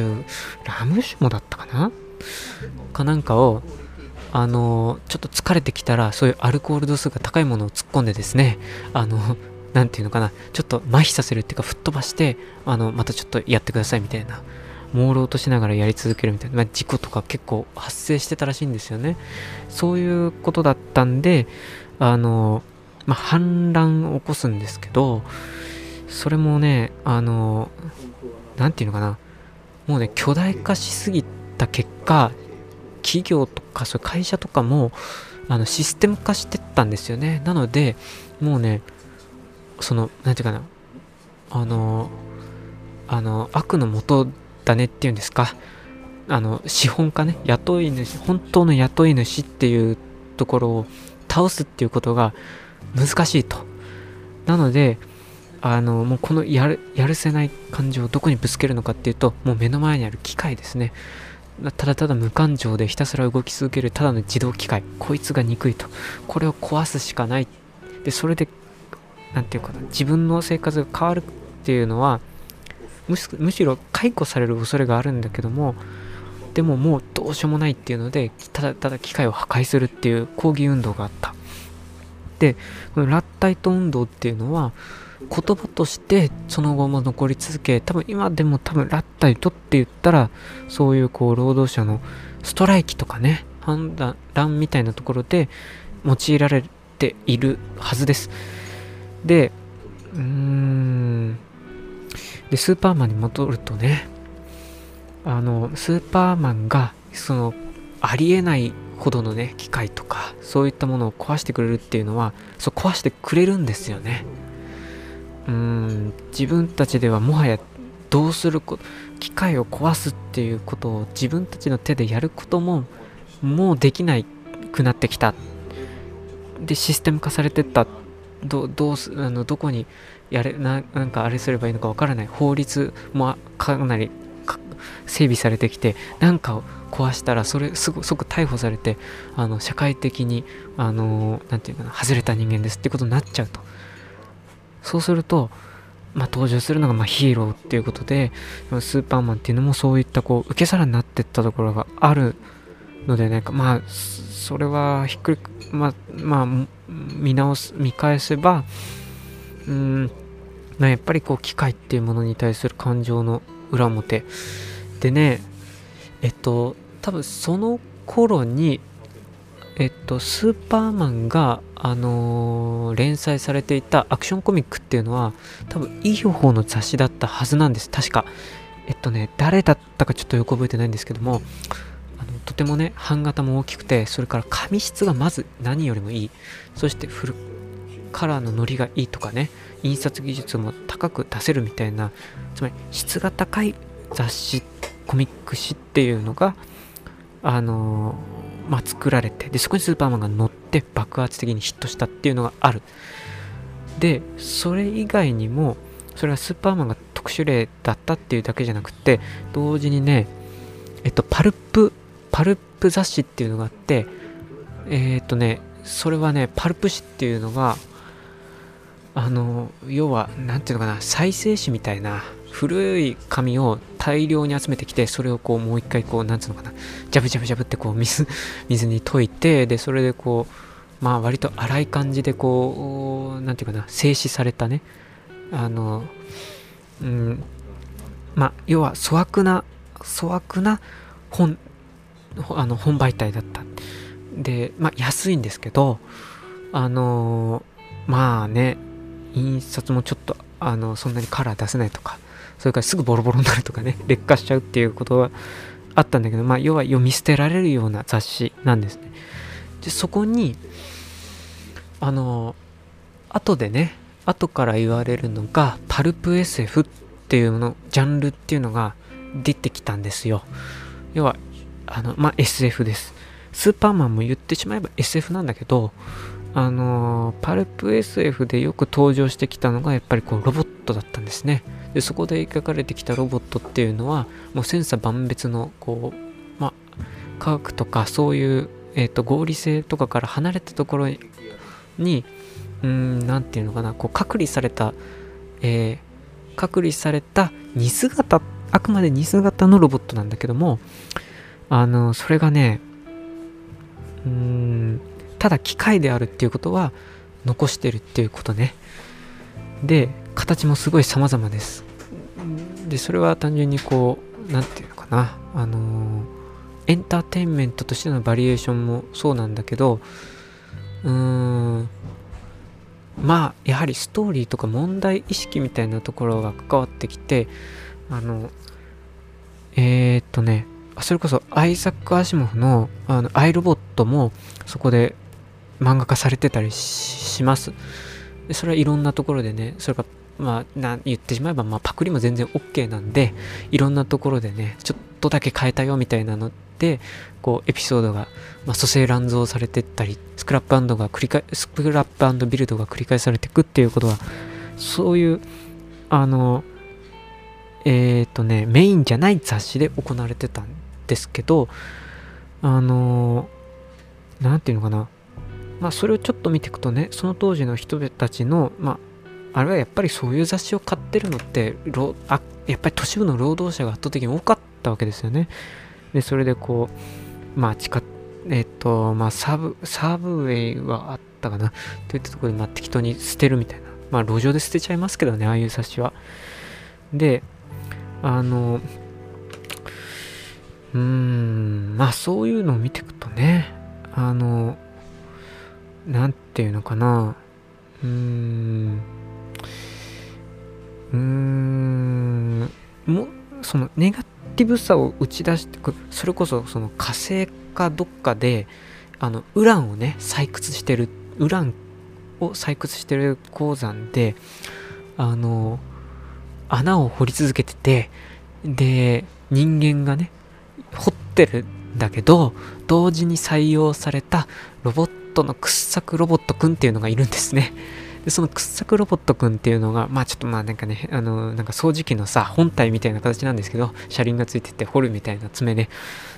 ラム酒もだったかな？かなんかをあのちょっと疲れてきたらそういうアルコール度数が高いものを突っ込んでですねあの何て言うのかな？ちょっと麻痺させるっていうか吹っ飛ばしてあのまたちょっとやってくださいみたいな朦朧としながらやり続けるみたいな、まあ、事故とか結構発生してたらしいんですよね。そういうことだったんであの、まあ、反乱を起こすんですけどそれもねあの何て言うのかな。もうね巨大化しすぎた結果企業とかそ会社とかもあのシステム化してったんですよね。なのでもうねその何て言うかな。あのあの悪の元だねっていうんですか。あの資本家ね。雇い主本当の雇い主っていうところを倒すっていうことが難しいと。なのであのもうこのやるやるせない感情をどこにぶつけるのかっていうともう目の前にある機械ですね。ただただ無感情でひたすら動き続けるただの自動機械。こいつが憎いと。これを壊すしかない。でそれで何て言うかな。自分の生活が変わるっていうのはむしろ解雇される恐れがあるんだけどもでももうどうしようもないっていうのでただただ機械を破壊するっていう抗議運動があった。でこのラッタイト運動っていうのは言葉としてその後も残り続け多分今でも多分ラッタイトって言ったらそういうこう労働者のストライキとかね判断乱みたいなところで用いられているはずです。でうーん。でスーパーマンに戻るとねあのスーパーマンがそのありえないほどのね機械とかそういったものを壊してくれるっていうのはそう壊してくれるんですよね。うん自分たちではもはやどうするこ機械を壊すっていうことを自分たちの手でやることももうできないくなってきた。でシステム化されてった。どどうすあのどこにやれななんかあれすればいいのかわからない。法律もかなり整備されてきて何かを壊したらそれすぐ即逮捕されてあの社会的にあのなて言うかな外れた人間ですってことになっちゃうと。そうすると、まあ、登場するのがまヒーローっていうことでスーパーマンっていうのもそういったこう受け皿になってったところがあるのでねまあそれはひっくりまあまあ見直す見返せばうんま、やっぱりこう機械っていうものに対する感情の裏表でねえっと多分その頃にえっと、スーパーマンが、あのー、連載されていたアクションコミックっていうのは、多分いい方の雑誌だったはずなんです。確か。えっとね、誰だったかちょっとよく覚えてないんですけども、あのとてもね、版型も大きくて、それから紙質がまず何よりもいい。そしてフルカラーのノリがいいとかね、印刷技術も高く出せるみたいな、つまり質が高い雑誌、コミック誌っていうのが、あのーまあ、作られてでそこにスーパーマンが乗って爆発的にヒットしたっていうのがある。でそれ以外にもそれはスーパーマンが特殊例だったっていうだけじゃなくて同時にねえっとパルプパルプ雑誌っていうのがあってえー、っとねそれはねパルプ誌っていうのがあの要は何ていうのかな再生紙みたいな古い紙を大量に集めてきてそれをこうもう一回こうなんつうのかなジャブジャブジャブってこう水 水に溶いてでそれでこうまあ割と粗い感じでこう何て言うかな静止されたねあのうんまあ要は粗悪な粗悪な本あの本媒体だった。でまあ安いんですけどあのまあね印刷もちょっとあのそんなにカラー出せないとかそれからすぐボロボロになるとかね 劣化しちゃうっていうことはあったんだけどまあ要は読み捨てられるような雑誌なんですね。でそこにあの後でね後から言われるのがパルプ SF っていうのジャンルっていうのが出てきたんですよ。要はあのまあ SF です。スーパーマンも言ってしまえば SF なんだけどあのパルプ SF でよく登場してきたのがやっぱりこうロボットだったんですね。でそこで描かれてきたロボットっていうのはもう千差万別のこうまあ科学とかそういう、えーと、合理性とかから離れたところにうん何て言うのかなこう隔離された、えー、隔離された似姿あくまで似姿のロボットなんだけどもあのそれがねうーんただ機械であるっていうことは残してるっていうことね。で形もすごい様々です。でそれは単純にこう何て言うのかな。あのー、エンターテインメントとしてのバリエーションもそうなんだけどうーんまあやはりストーリーとか問題意識みたいなところが関わってきてあのえー、っとねそれこそアイザック・アシモフのあのアイロボットもそこで漫画化されてたりします。でそれはいろんなところでね、それが、まあ、言ってしまえば、まあ、パクリも全然 OK なんで、いろんなところでね、ちょっとだけ変えたよみたいなので、こう、エピソードが、まあ、蘇生乱造されてったり、スクラップが繰り返、スクラップビルドが繰り返されていくっていうことは、そういう、あの、えっ、ー、とね、メインじゃない雑誌で行われてたんですけど、あの、なんていうのかな、まあ、それをちょっと見ていくとねその当時の人たちの、まあ、あれはやっぱりそういう雑誌を買ってるのってあやっぱり都市部の労働者が圧倒的に多かったわけですよね。でそれでこうまあ地下えっ、ー、とまあサブサブウェイはあったかなといったところで、まあ、適当に捨てるみたいなまあ路上で捨てちゃいますけどねああいう雑誌は。であのうーんまあそういうのを見ていくとねあのなんていうのかな。うーん。うーん。もそのネガティブさを打ち出してくそれこそその火星かどっかであのウランをね採掘してる。ウランを採掘してる鉱山であの穴を掘り続けててで人間がね掘ってるんだけど同時に採用されたロボットの掘削ロボットくんっていうのがいるんですね。で、その掘削ロボットくんっていうのが、まあちょっとまあなんかね、あの、なんか掃除機のさ、本体みたいな形なんですけど、車輪がついてて掘るみたいな爪で、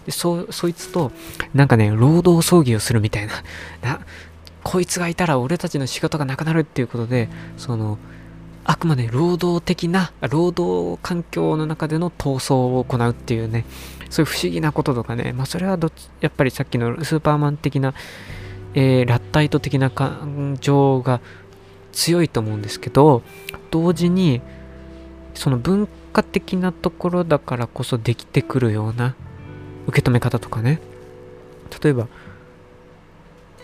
で、そ、そいつと、なんかね、労働争議をするみたいな、な、こいつがいたら俺たちの仕事がなくなるっていうことで、その、あくまで労働的な、労働環境の中での闘争を行うっていうね、そういう不思議なこととかね、まあそれはどっち、やっぱりさっきのスーパーマン的なえー、ラッタイト的な感情が強いと思うんですけど同時にその文化的なところだからこそできてくるような受け止め方とかね。例えば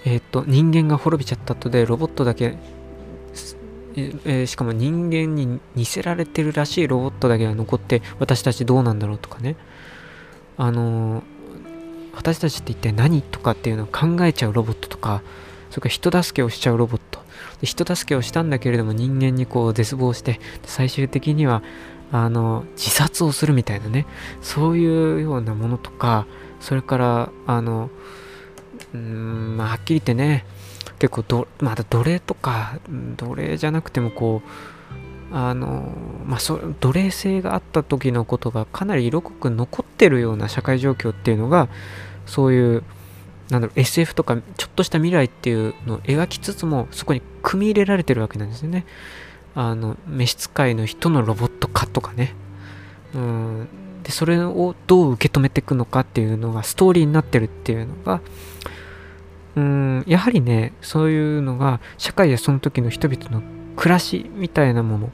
えっ、ー、と人間が滅びちゃった後でロボットだけえー、しかも人間に似せられてるらしいロボットだけが残って私たちどうなんだろうとかね。あのー私たちって一体何とかっていうのを考えちゃうロボットとか、それから人助けをしちゃうロボット。で人助けをしたんだけれども人間にこう絶望して、最終的には、あの、自殺をするみたいなね、そういうようなものとか、それから、あの、うん、まあ、はっきり言ってね、結構ど、まだ奴隷とか、奴隷じゃなくてもこう、あの、まあ、そ奴隷性があった時のことがかなり色濃く残ってるような社会状況っていうのが、そういうなんだろう SF とかちょっとした未来っていうのを描きつつもそこに組み入れられてるわけなんですよね。あの召使いの人のロボット化とかね。うんでそれをどう受け止めていくのかっていうのがストーリーになってるっていうのがうんやはりねそういうのが社会やその時の人々の暮らしみたいなもの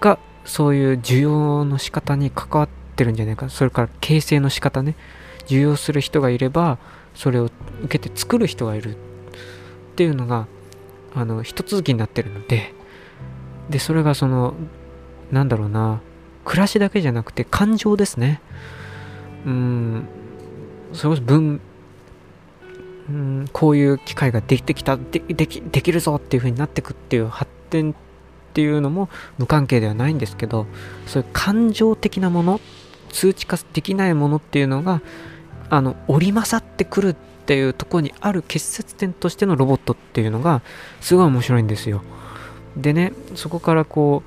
がそういう需要の仕方に関わってるんじゃないか。それから形成の仕方ね。受容する人がいればそれを受けて作る人がいるっていうのがあの一続きになってるので。でそれがそのなんだろうな。暮らしだけじゃなくて感情ですね。うん、それこそ文、うん、こういう機会ができてきたでき、できるぞっていう風になってくっていう発展っていうのも無関係ではないんですけど、そういう感情的なもの、数値化できないものっていうのが、あの、織り勝ってくるっていうところにある結節点としてのロボットっていうのが、すごい面白いんですよ。でね、そこからこ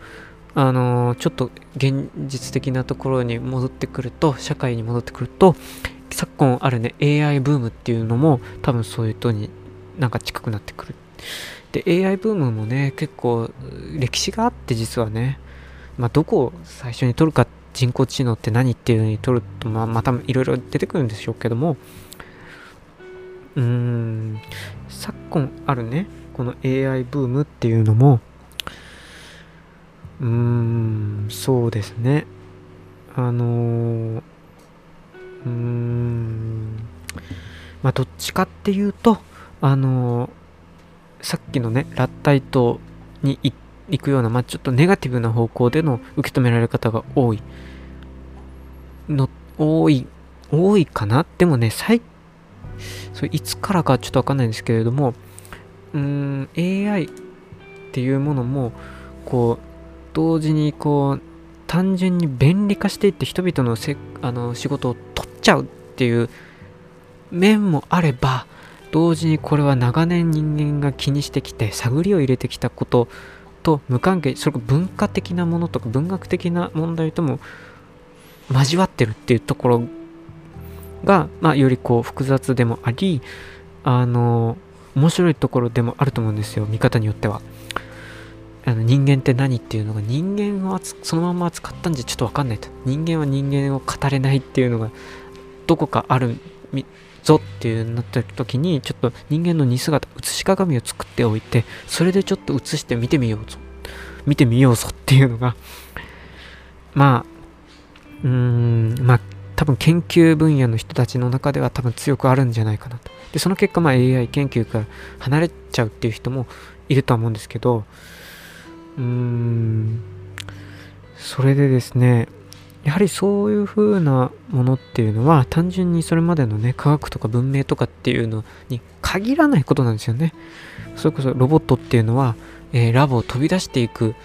う、あのー、ちょっと現実的なところに戻ってくると、社会に戻ってくると、昨今あるね、AI ブームっていうのも多分そういうとになんか近くなってくる。で、AI ブームもね、結構歴史があって実はね、まあ、どこを最初に取るか、人工知能って何っていうのに取ると、まあ、またいろいろ出てくるんでしょうけども、うーん、昨今あるね、この AI ブームっていうのも、うーん、そうですね。あのー、うーん、まあ、どっちかっていうと、あのー、さっきのね、ラッタイトに行くような、まあ、ちょっとネガティブな方向での受け止められ方が多い。の、多い、多いかな？でもね、最、それいつからかちょっとわかんないんですけれども、うーん、AI っていうものも、こう、同時にこう単純に便利化していって人々のせあの仕事を取っちゃうっていう面もあれば同時にこれは長年人間が気にしてきて探りを入れてきたことと無関係それこそ文化的なものとか文学的な問題とも交わってるっていうところが、まあ、よりこう複雑でもありあの面白いところでもあると思うんですよ見方によっては。あの人間って何っていうのが人間をそのまま扱ったんじゃちょっとわかんないと。人間は人間を語れないっていうのがどこかあるぞっていうなった時にちょっと人間の似姿写し鏡を作っておいてそれでちょっと写して見てみようぞ。見てみようぞっていうのがまあうーんまあ多分研究分野の人たちの中では多分強くあるんじゃないかなと。でその結果まあ AI 研究から離れちゃうっていう人もいるとは思うんですけどうーん。それでですねやはりそういう風なものっていうのは単純にそれまでのね科学とか文明とかっていうのに限らないことなんですよね。それこそロボットっていうのは、えー、ラボを飛び出していく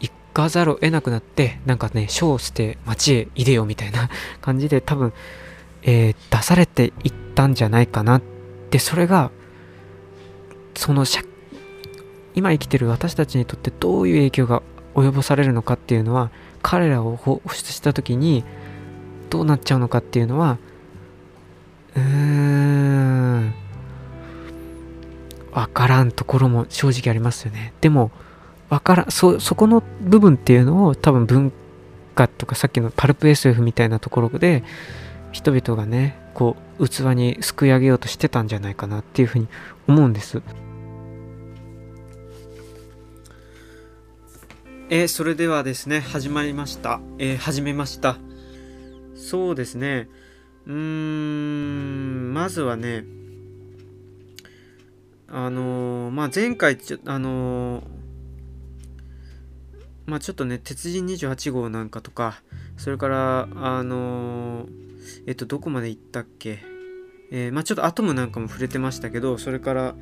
行かざるを得なくなってなんかねショーして街へいでよみたいな感じで多分、えー、出されていったんじゃないかなって。それがその社今生きてる私たちにとってどういう影響が及ぼされるのかっていうのは彼らを放出した時にどうなっちゃうのかっていうのはうーんわからんところも正直ありますよねでもわからんそそこの部分っていうのを多分文化とかさっきのパルプ SF みたいなところで人々がねこう器にすくい上げようとしてたんじゃないかなっていうふうに思うんです。えー、それではですね、始まりました。えー、始めました。そうですね。うーん、まずはね、あのー、まあ、前回ちょ、あのー、まあ、ちょっとね、鉄人28号なんかとか、それから、あのえっと、どこまで行ったっけ？えまあ、ちょっとアトムなんかも触れてましたけど、それから、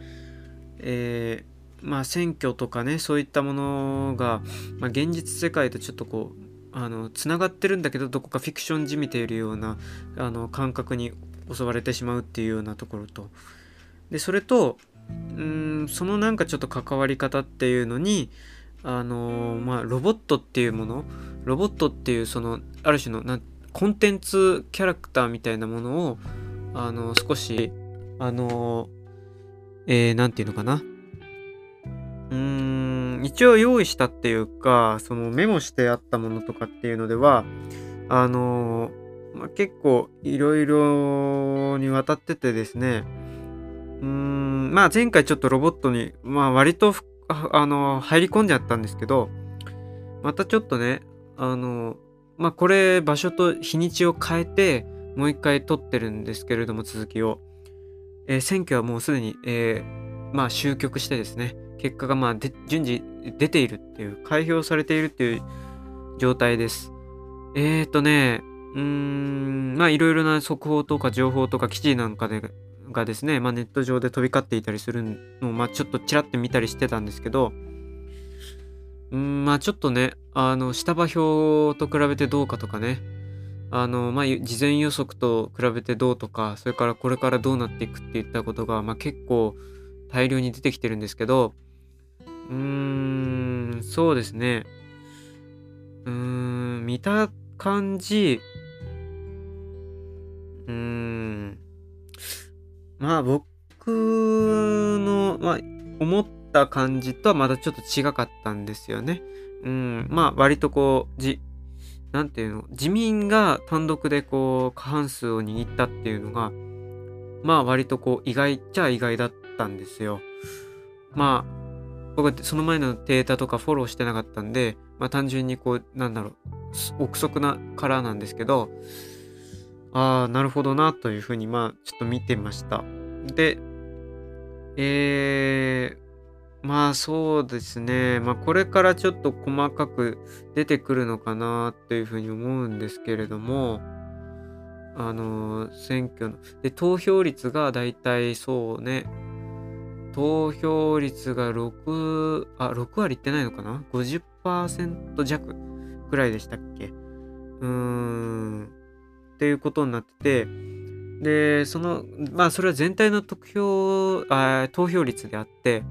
えー、まあ、選挙とかねそういったものが、まあ、現実世界とちょっとこうあのつながってるんだけどどこかフィクションじみているようなあの感覚に襲われてしまうっていうようなところと。でそれとうんそのなんかちょっと関わり方っていうのにあのまあロボットっていうものロボットっていうそのある種のなコンテンツキャラクターみたいなものをあの少しあのえー、て言うのかな。一応用意したっていうか、そのメモしてあったものとかっていうのでは、あのまあ、結構いろいろにわたっててですね、うーん、まあ前回ちょっとロボットに、まあ割とあの、入り込んじゃったんですけど、またちょっとね、あの、まあこれ場所と日にちを変えて、もう一回撮ってるんですけれども続きを。えー、選挙はもうすでに、えー、まあ終局してですね、結果がまあ順次出ているっていう、開票されているっていう状態です。えーとね、うーん、まあいろいろな速報とか情報とか記事なんかでがですね、まあ、ネット上で飛び交っていたりするのを、まあ、ちょっとちらって見たりしてたんですけど、うん、まあちょっとね、あの、下場表と比べてどうかとかね、あの、まあ、事前予測と比べてどうとか、それからこれからどうなっていくっていったことが、まあ、結構大量に出てきてるんですけど、うーん、そうですね。うーん、見た感じ、うーん、まあ僕の、まあ、思った感じとはまたちょっと違かったんですよね。うん、まあ割とこう、じ、なんていうの、自民が単独でこう、過半数を握ったっていうのが、まあ割とこう、意外っちゃ意外だったんですよ。まあ、僕その前のデータとかフォローしてなかったんで、まあ単純にこう、なんだろう、憶測なからなんですけど、ああ、なるほどな、というふうに、まあ、ちょっと見てました。で、えー、まあそうですね。まあこれからちょっと細かく出てくるのかなっていうふうに思うんですけれども、あの、選挙の、で、投票率がだいたいそうね、投票率が6、あ、6割いってないのかな ?50% 弱くらいでしたっけ？うーん。っていうことになってて、で、その、まあそれは全体の得票、あ投票率であって、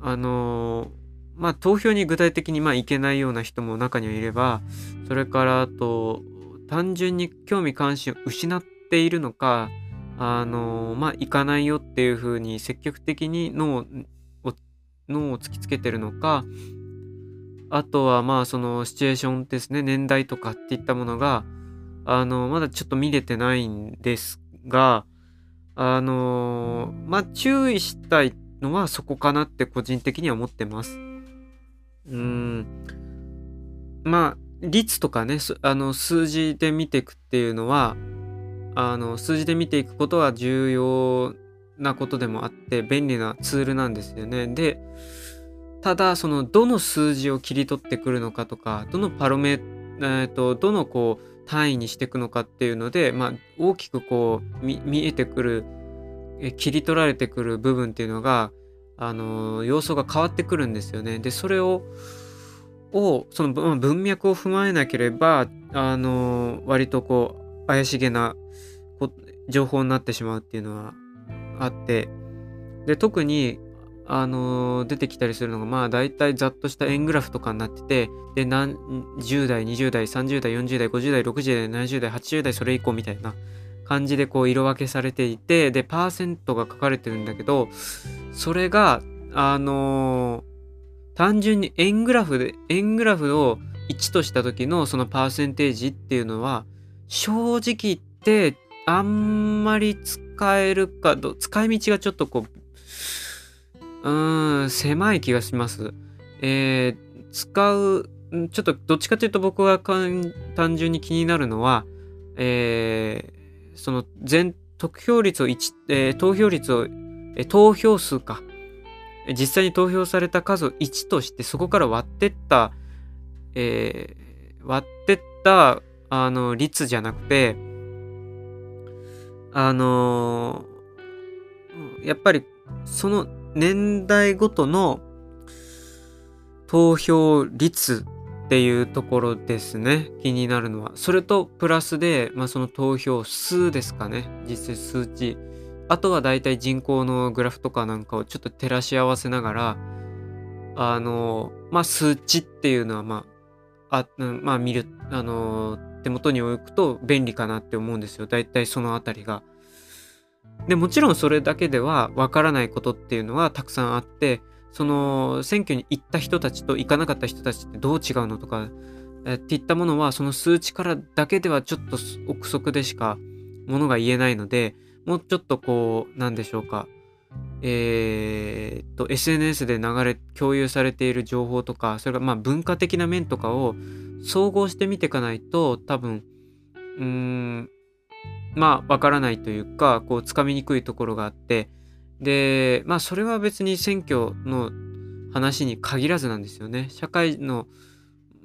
あのまあ投票に具体的にまあいけないような人も中にはいれば、それからあと、単純に興味関心を失っているのか、あのまあ行かないよっていうふうに積極的に脳を脳を突きつけてるのか、あとはまあそのシチュエーションですね、年代とかっていったものが、あの、まだちょっと見れてないんですが、あの、まあ、注意したいのはそこかなって個人的には思ってます。うん。まあ、率とかね、あの、数字で見ていくっていうのは、あの、数字で見ていくことは重要なことでもあって、便利なツールなんですよね。で、ただ、その、どの数字を切り取ってくるのかとか、どのパロメ、えっ、と、どのこう、単位にしていくのかっていうので、まあ、大きくこう見えてくる切り取られてくる部分っていうのがあの要素が変わってくるんですよね。でそれををその文脈を踏まえなければあの割とこう怪しげな情報になってしまうっていうのはあってで特にあの、出てきたりするのが、まあ大体ざっとした円グラフとかになってて、で、何、10代、20代、30代、40代、50代、60代、70代、80代、それ以降みたいな感じでこう色分けされていて、で、パーセントが書かれてるんだけど、それが、あの、単純に円グラフで、円グラフを1とした時のそのパーセンテージっていうのは、正直言って、あんまり使えるか、使い道がちょっとこう、うん、狭い気がします。えー、使う、ちょっとどっちかというと僕が単純に気になるのは、えー、その全得票率を1、えー、投票率を、えー、投票数か。実際に投票された数を1としてそこから割ってった、えー、割ってったあの率じゃなくて、あのー、やっぱりその年代ごとの投票率っていうところですね。気になるのは。それとプラスで、まあ、その投票数ですかね。実際数値。あとはだいたい人口のグラフとかなんかをちょっと照らし合わせながら、あの、まあ、数値っていうのは、まあ、あ、まあ、見る、あの、手元に置くと便利かなって思うんですよ。だいたいそのあたりが。でもちろんそれだけではわからないことっていうのはたくさんあってその選挙に行った人たちと行かなかった人たちってどう違うのとかえっていったものはその数値からだけではちょっと憶測でしかものが言えないのでもうちょっとこうなんでしょうかえー、っと SNS で流れ共有されている情報とかそれからまあ文化的な面とかを総合して見ていかないと多分うーんまあ、わからないというか、こう、つかみにくいところがあって、で、まあ、それは別に選挙の話に限らずなんですよね。社会の、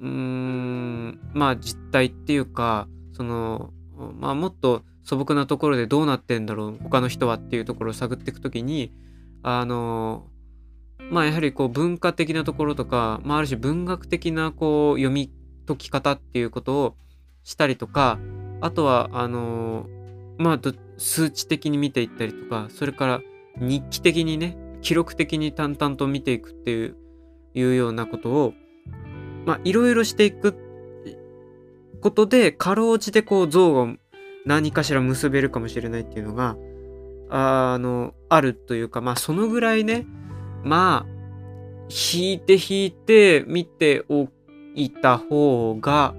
うーん、まあ実態っていうか、その、まあもっと素朴なところでどうなってんだろう、他の人はっていうところを探っていくときに、あの、まあやはりこう文化的なところとか、まあある種文学的なこう読み解き方っていうことをしたりとか、あとは、あのまあ数値的に見ていったりとか、それから日記的にね、記録的に淡々と見ていくっていういうようなことを、まあ、いろいろしていくことで、かろうじてこう像を何かしら結べるかもしれないっていうのが、あの、あるというか、まあ、そのぐらいね、まあ、引いて引いて見ておいた方が、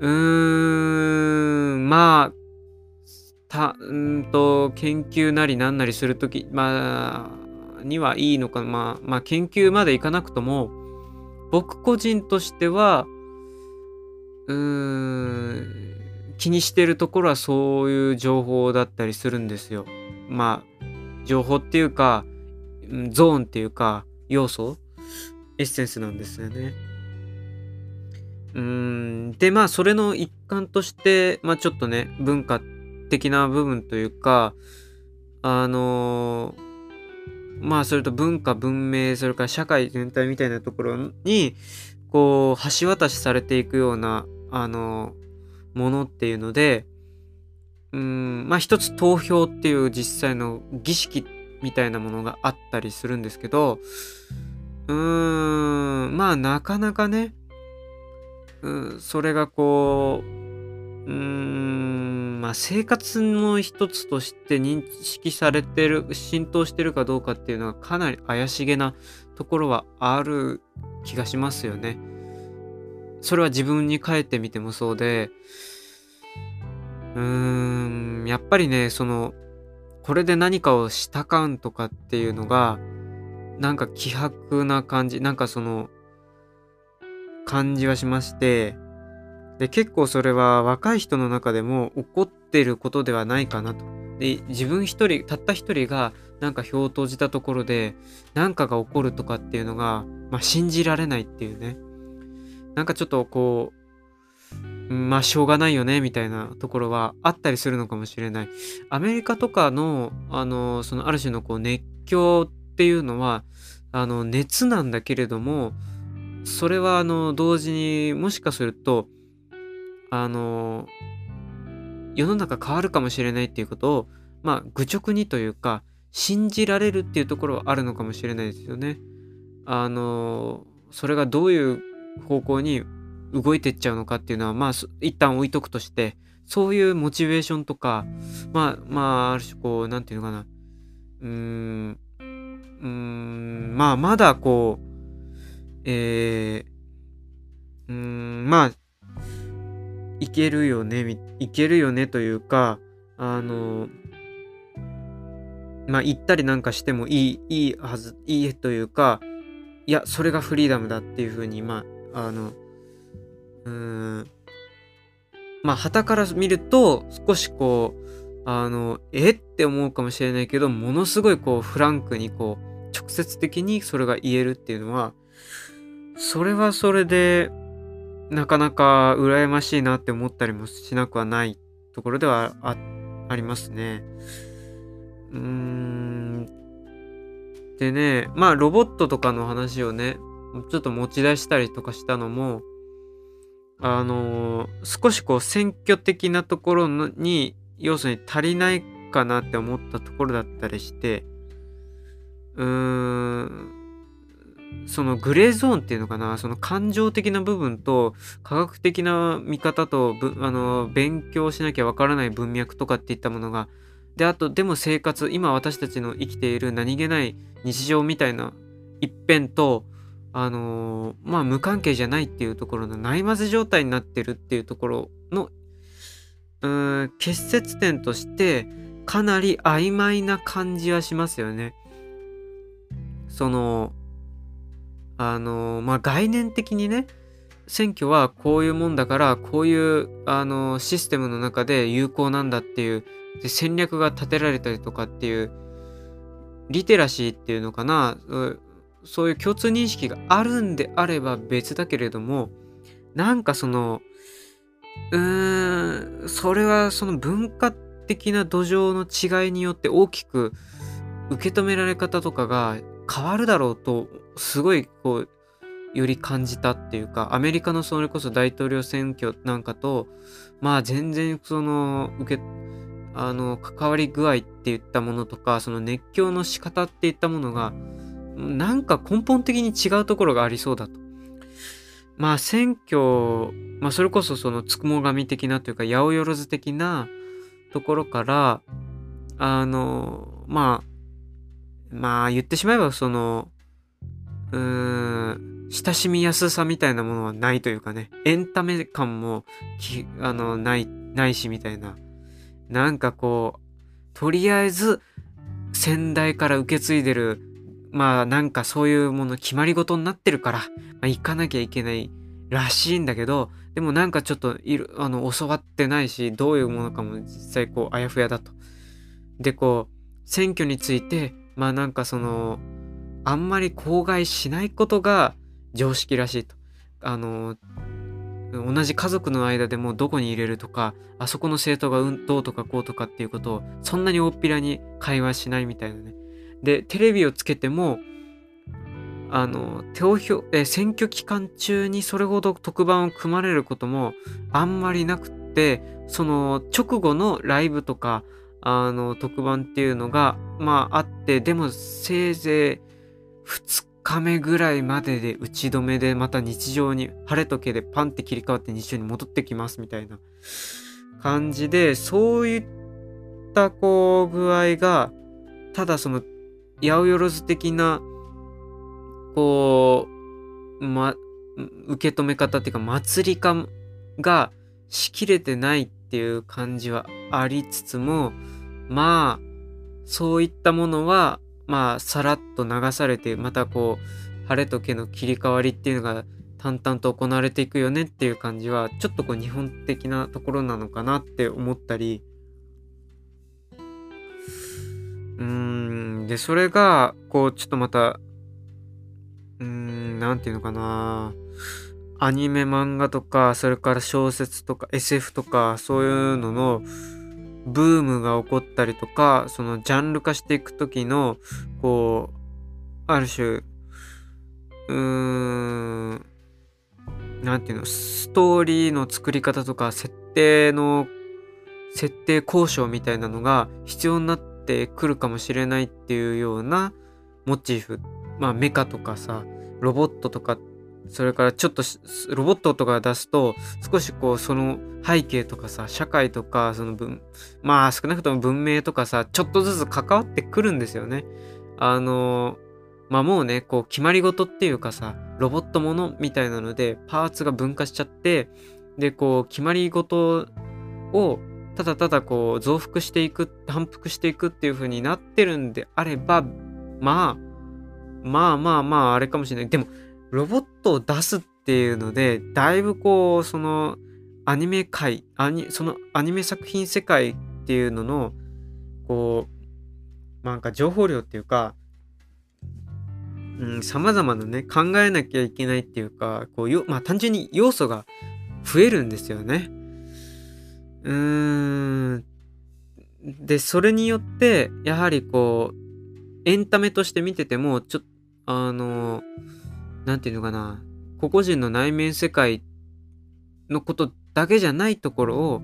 うーん、まあ、た、うんと、研究なりなんなりするとき、まあ、にはいいのか、まあ、まあ、研究までいかなくとも、僕個人としては、うーん、気にしてるところはそういう情報だったりするんですよ。まあ、情報っていうか、ゾーンっていうか、要素エッセンスなんですよね。うん。で、まあ、それの一環として、まあ、ちょっとね、文化的な部分というか、あのー、まあ、それと文化、文明、それから社会全体みたいなところに、こう、橋渡しされていくような、あのー、ものっていうので、うん、まあ一つ投票っていう実際の儀式みたいなものがあったりするんですけど、うーん、まあなかなかね、う、それがこう、うーん、まあ生活の一つとして認識されてる、浸透してるかどうかっていうのはかなり怪しげなところはある気がしますよね。それは自分に返ってみてもそうで、うーん、やっぱりね、その、これで何かをした感とかっていうのが、なんか希薄な感じ、なんかその、感じはしまして、で、結構それは若い人の中でも起こってることではないかなと。で、自分一人、たった一人がなんか票を投じたところで、何かが起こるとかっていうのが、まあ信じられないっていうね。なんかちょっとこう、まあしょうがないよねみたいなところはあったりするのかもしれない。アメリカとかの、あの、そのある種のこう熱狂っていうのは、あの、熱なんだけれども、それはあの、同時にもしかすると、あの、世の中変わるかもしれないっていうことを、まあ、愚直にというか、信じられるっていうところはあるのかもしれないですよね。あの、それがどういう方向に動いてっちゃうのかっていうのは、まあ、一旦置いとくとして、そういうモチベーションとか、まあ、まあ、ある種こう、なんていうのかな。うーん、うーん、まあ、まだこう、えー、うーん、まあ、いけるよね、いけるよねというか、あの、まあ、行ったりなんかしてもいい、いいはず、いいというか、いや、それがフリーダムだっていうふうに、まあ、あの、うーん、まあ、旗から見ると、少しこう、あの、え？って思うかもしれないけど、ものすごいこう、フランクにこう、直接的にそれが言えるっていうのは、それはそれで、なかなか羨ましいなって思ったりもしなくはないところではあありますね。うーん。でね、まあロボットとかの話をね、ちょっと持ち出したりとかしたのも、あのー、少しこう選挙的なところに要素に足りないかなって思ったところだったりして、うーん、そのグレーゾーンっていうのかな、その感情的な部分と科学的な見方とあの勉強しなきゃわからない文脈とかっていったものが、で、あと、でも生活、今私たちの生きている何気ない日常みたいな一辺と、あの、まあ無関係じゃないっていうところのないまぜ状態になってるっていうところの、うん、結節点としてかなり曖昧な感じはしますよね。その、あの、まあ概念的にね、選挙はこういうもんだからこういうあのシステムの中で有効なんだっていうで戦略が立てられたりとかっていうリテラシーっていうのかなそういう共通認識があるんであれば別だけれども、なんかその、うーん、それはその文化的な土壌の違いによって大きく受け止められ方とかが変わるだろうと、すごいこう、より感じたっていうか、アメリカのそれこそ大統領選挙なんかと、まあ全然その、受け、あの、関わり具合って言ったものとか、その熱狂の仕方っていったものが、なんか根本的に違うところがありそうだと。まあ選挙、まあそれこそそのつくも神的なというか、八百万的なところから、あの、まあ、まあ言ってしまえばその、うーん、親しみやすさみたいなものはないというかね、エンタメ感もき、あの、ない、ないしみたいな。なんかこう、とりあえず先代から受け継いでる、まあなんかそういうもの決まり事になってるから、まあ、行かなきゃいけないらしいんだけど、でもなんかちょっといる、あの、教わってないし、どういうものかも実際こう、あやふやだと。で、こう、選挙について、まあなんかその、あんまり口外しないことが常識らしいと。あの、同じ家族の間でもどこに入れるとか、あそこの政党がうんどうとかこうとかっていうことをそんなに大っぴらに会話しないみたいなね。で、テレビをつけても、あの、投票、え、選挙期間中にそれほど特番を組まれることもあんまりなくって、その直後のライブとか、あの、特番っていうのが、まああって、でもせいぜい2日目ぐらいまでで打ち止めでまた日常に晴れとけでパンって切り替わって日常に戻ってきますみたいな感じで、そういったこう具合が、ただその八百万的なこう、ま、受け止め方っていうか祭り感がしきれてないっていう感じはありつつも、まあ、そういったものは、まあ、さらっと流されて、またこう、晴れと毛の切り替わりっていうのが淡々と行われていくよねっていう感じは、ちょっとこう日本的なところなのかなって思ったり、うーん、で、それが、こう、ちょっとまた、うーん、なんていうのかな。アニメ漫画とか、それから小説とか SF とか、そういうののブームが起こったりとか、そのジャンル化していくときの、こう、ある種、うーん、なんていうの、ストーリーの作り方とか、設定の、設定交渉みたいなのが必要になってくるかもしれないっていうようなモチーフ。まあメカとかさ、ロボットとかっ、それからちょっとロボットとか出すと、少しこうその背景とかさ、社会とか、その文、まあ少なくとも文明とかさ、ちょっとずつ関わってくるんですよね。あのまあもうね、こう決まり事っていうかさ、ロボットものみたいなので、パーツが分化しちゃって、で、こう決まり事をただただこう増幅していく、反復していくっていう風になってるんであれば、まあ、まあまあまあ、あれかもしれない。でも、ロボットを出すっていうので、だいぶこう、その、アニメ界、アニそのアニメ作品世界っていうのの、こう、なんか情報量っていうか、うん、様々なね、考えなきゃいけないっていうか、こうよ、まあ単純に要素が増えるんですよね。うーん。で、それによって、やはりこう、エンタメとして見てても、ちょっと、あの、なんていうのかな、個々人の内面世界のことだけじゃないところを、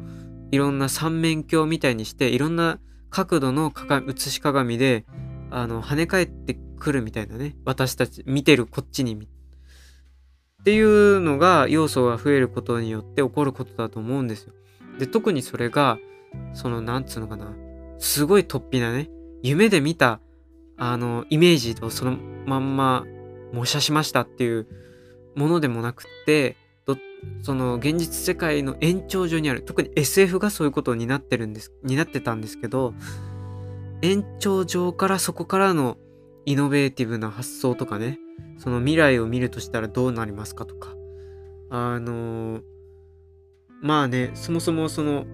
いろんな三面鏡みたいにして、いろんな角度の映し鏡で、あの、跳ね返ってくるみたいなね。私たち、見てるこっちに。っていうのが、要素が増えることによって起こることだと思うんですよ。で、特にそれが、その、なんつうのかな。すごい突飛なね。夢で見たあの、イメージとそのまんま模写しましたっていうものでもなくって、その現実世界の延長上にある、特に SF がそういうことを担ってるんです、担ってたんですけど、延長上からそこからのイノベーティブな発想とかね、その未来を見るとしたらどうなりますかとか、あのー、まあね、そもそもその、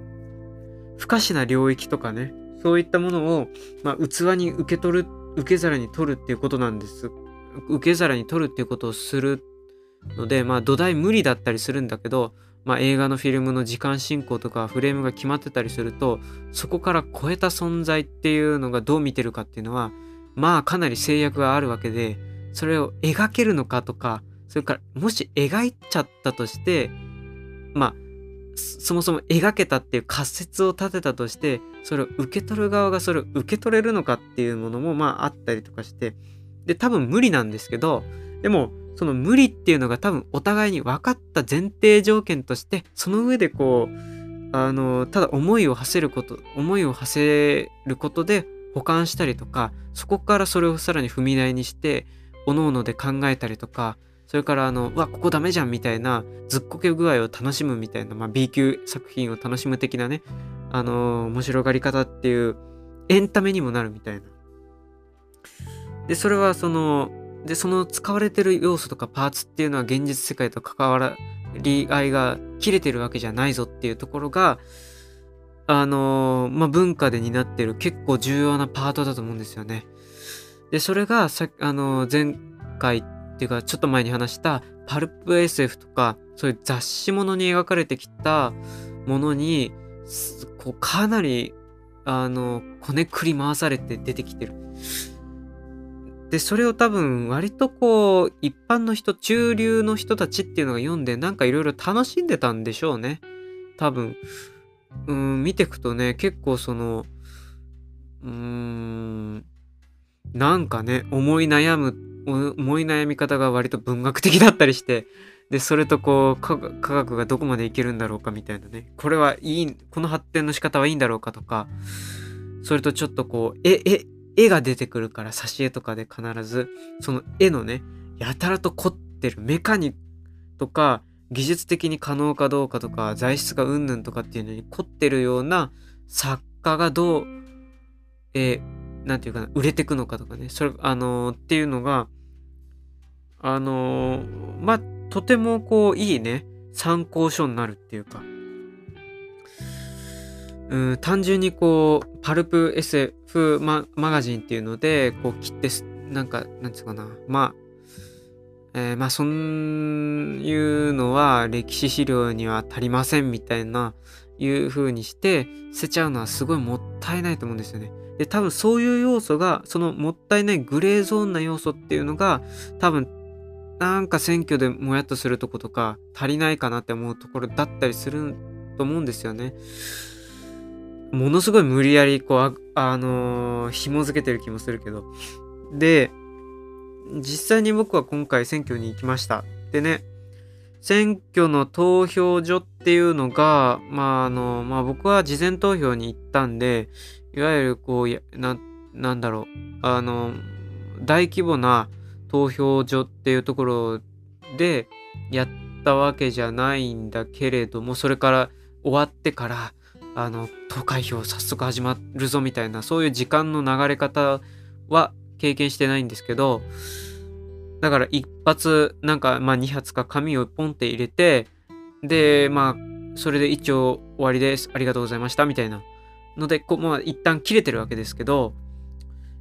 不可視な領域とかね、そういったものを、まあ、器に受け取る受け皿に取るっていうことなんです受け皿に取るっていうことをするので、まあ土台無理だったりするんだけど、まあ、映画のフィルムの時間進行とかフレームが決まってたりするとそこから超えた存在っていうのがどう見てるかっていうのはまあかなり制約があるわけでそれを描けるのかとかそれからもし描いちゃったとしてまあそもそも描けたっていう仮説を立てたとしてそれを受け取る側がそれを受け取れるのかっていうものもまああったりとかしてで多分無理なんですけどでもその無理っていうのが多分お互いに分かった前提条件としてその上でこうあのただ思いを馳せること思いを馳せることで保管したりとかそこからそれをさらに踏み台にして各々で考えたりとかそれからあのうわここダメじゃんみたいなずっこけ具合を楽しむみたいな、まあ、B 級作品を楽しむ的なねあの、面白がり方っていうエンタメにもなるみたいな。でそれはそので、その使われてる要素とかパーツっていうのは現実世界と関わり合いが切れてるわけじゃないぞっていうところが、あの、まあ、文化で担ってる結構重要なパートだと思うんですよね。で、それがさ、あの、前回っていうかちょっと前に話したパルプ SF とか、そういう雑誌物に描かれてきたものに、こうかなり、あの、こねくり回されて出てきてる。で、それを多分割とこう、一般の人、中流の人たちっていうのが読んで、なんかいろいろ楽しんでたんでしょうね。多分。うん、見てくとね、結構その、うーん、なんかね、思い悩む、思い悩み方が割と文学的だったりして、で、それとこう科、学がどこまでいけるんだろうかみたいなね。これはいい、この発展の仕方はいいんだろうかとか、それとちょっとこう、え、え、絵が出てくるから挿絵とかで必ずその絵のねやたらと凝ってるメカニとか技術的に可能かどうかとか材質がうんぬんとかっていうのに凝ってるような作家がどうえー、て言うかな売れてくのかとかね。それあのー、っていうのがあのー、まあとてもこういいね参考書になるっていうか。うん単純にこうパルプ SF ママガジンっていうのでこう切ってなんかなんつうかなまあえー、まあそういうのは歴史資料には足りませんみたいないう風にして捨てちゃうのはすごいもったいないと思うんですよね。で多分そういう要素がそのもったいないグレーゾーンな要素っていうのが多分なんか選挙でもやっとするとことか足りないかなって思うところだったりすると思うんですよね。ものすごい無理やり、こう、あ、あのー、紐付けてる気もするけど。で、実際に僕は今回選挙に行きました。でね、選挙の投票所っていうのが、まあ、あの、まあ僕は事前投票に行ったんで、いわゆるこう、な、なんだろう、あの、大規模な投票所っていうところでやったわけじゃないんだけれども、それから終わってから、あの投開票早速始まるぞみたいなそういう時間の流れ方は経験してないんですけどだから一発なんかまあ2発か紙をポンって入れてでまあそれで一応終わりです。ありがとうございましたみたいなのでこうまあ一旦切れてるわけですけど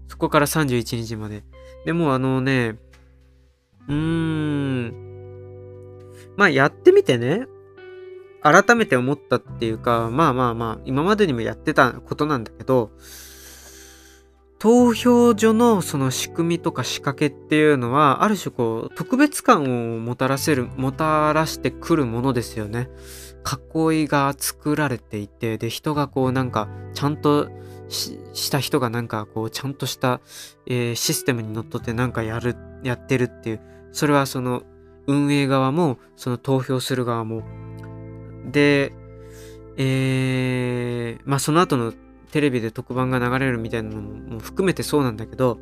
そこから31日まで。でもあのねうーん。まあやってみてね。改めて思ったっていうか、まあまあまあ、今までにもやってたことなんだけど、投票所のその仕組みとか仕掛けっていうのは、ある種こう、特別感をもたらせる、もたらしてくるものですよね。囲いが作られていて、で、人がこうなんか、ちゃんとした人がなんかこう、ちゃんとした、えー、システムにのっとってなんかやる、やってるっていう、それはその運営側も、その投票する側も、で、えー、まあその後のテレビで特番が流れるみたいなのも含めてそうなんだけど、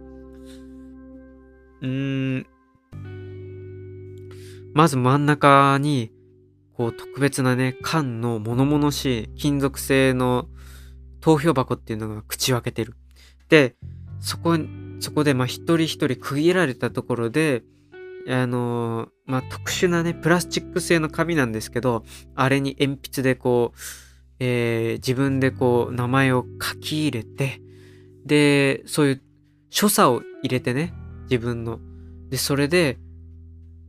うーん、まず真ん中に、こう特別なね、缶の物々しい金属製の投票箱っていうのが口を開けてる。で、そこ、そこでまあ一人一人区切られたところで、あの、まあ、特殊なね、プラスチック製の紙なんですけど、あれに鉛筆でこう、えー、自分でこう、名前を書き入れて、で、そういう所作を入れてね、自分の。で、それで、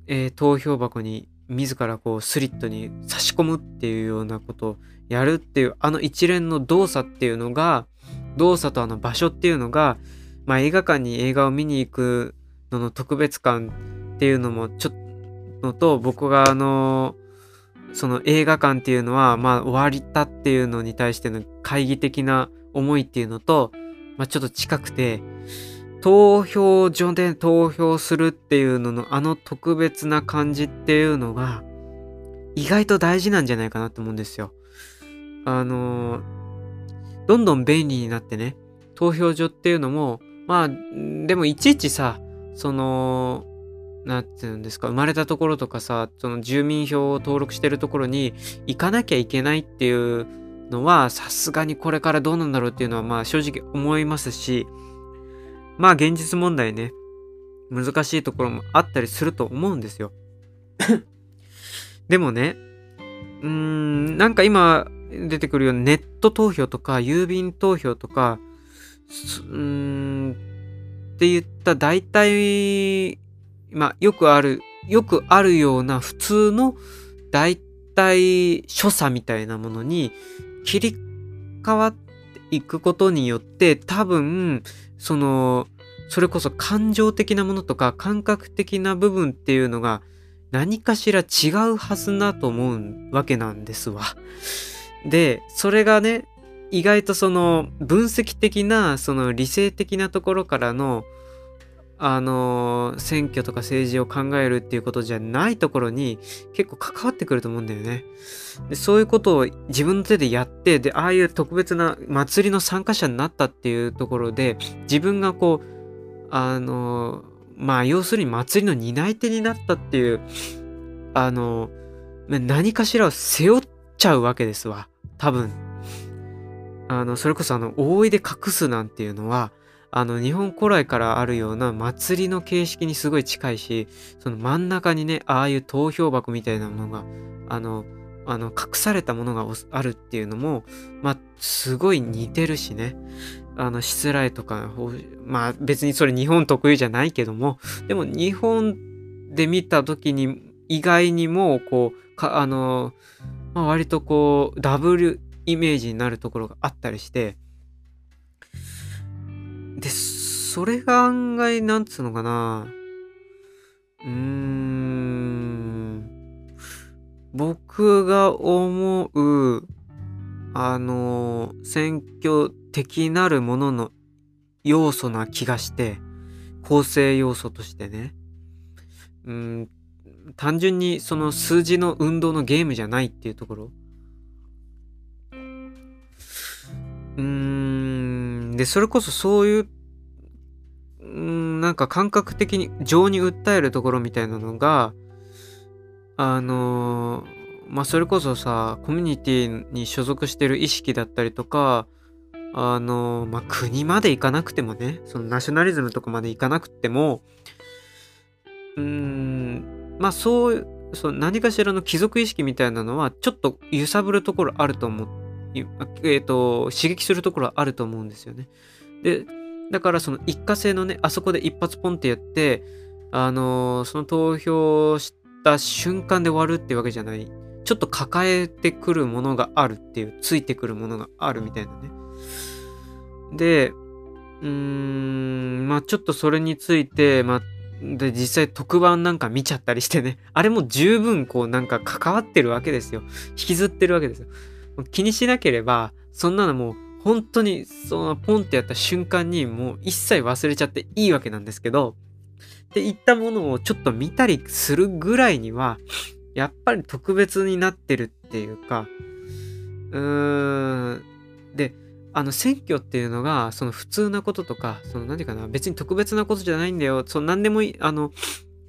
えー、投票箱に自らこうスリットに差し込むっていうようなことをやるっていうあの一連の動作っていうのが動作とあの場所っていうのが、まあ、映画館に映画を見に行くのの特別感っていうのもちょっとのと僕があのその映画館っていうのはまあ終わりたっていうのに対しての懐疑的な思いっていうのと、まあ、ちょっと近くて投票所で投票するっていうののあの特別な感じっていうのが意外と大事なんじゃないかなと思うんですよ。あのどんどん便利になってね投票所っていうのもまあでもいちいちさそのなんていうんですか生まれたところとかさその住民票を登録してるところに行かなきゃいけないっていうのはさすがにこれからどうなんだろうっていうのはまあ正直思いますしまあ現実問題ね、難しいところもあったりすると思うんですよ。でもね、うーん、なんか今出てくるようなネット投票とか郵便投票とか、うーん、って言った大体、まあよくある、よくあるような普通の大体所作みたいなものに切り替わっていくことによって多分その、それこそ感情的なものとか感覚的な部分っていうのが何かしら違うはずだと思うわけなんですわ。で、それがね、意外とその分析的な、その理性的なところからの、あの選挙とか政治を考えるっていうことじゃないところに結構関わってくると思うんだよね。でそういうことを自分の手でやって、で、ああいう特別な祭りの参加者になったっていうところで、自分がこう、あのまあ、要するに祭りの担い手になったっていう、あの何かしらを背負っちゃうわけですわ。多分。あの、それこそあの、大いで隠すなんていうのは、あの日本古来からあるような祭りの形式にすごい近いしその真ん中にねああいう投票箱みたいなものがあのあの隠されたものがあるっていうのもまあすごい似てるしね。あのしつらいとかまあ別にそれ日本特有じゃないけどもでも日本で見た時に意外にもこうかあの、まあ、割とこうダブルイメージになるところがあったりしてそれが案外、なんつうのかな。うーん。僕が思う、あの、選挙的なるものの要素な気がして、構成要素としてね。うん、単純にその数字の運動のゲームじゃないっていうところ。うーん、で、それこそそういう、うん、なんか感覚的に情に訴えるところみたいなのが、あの、まあ、それこそさ、コミュニティに所属してる意識だったりとか、あの、まあ、国まで行かなくてもね、そのナショナリズムとかまで行かなくても、うん、まあ、そう、そう何かしらの貴族意識みたいなのは、ちょっと揺さぶるところあると思う。え、ー、と、刺激するところあると思うんですよね。で、だからその一過性のね、あそこで一発ポンってやって、あのー、その投票した瞬間で終わるってわけじゃない。ちょっと抱えてくるものがあるっていう、ついてくるものがあるみたいなね。で、うーん、まあちょっとそれについて、まあ、で、実際特番なんか見ちゃったりしてね、あれも十分こうなんか関わってるわけですよ。引きずってるわけですよ。気にしなければ、そんなのもう本当にそのポンってやった瞬間にもう一切忘れちゃっていいわけなんですけど、っていったものをちょっと見たりするぐらいには、やっぱり特別になってるっていうか、うーん、で、あの選挙っていうのが、その普通なこととか、その何て言うかな、別に特別なことじゃないんだよ。その何でもいい、あの、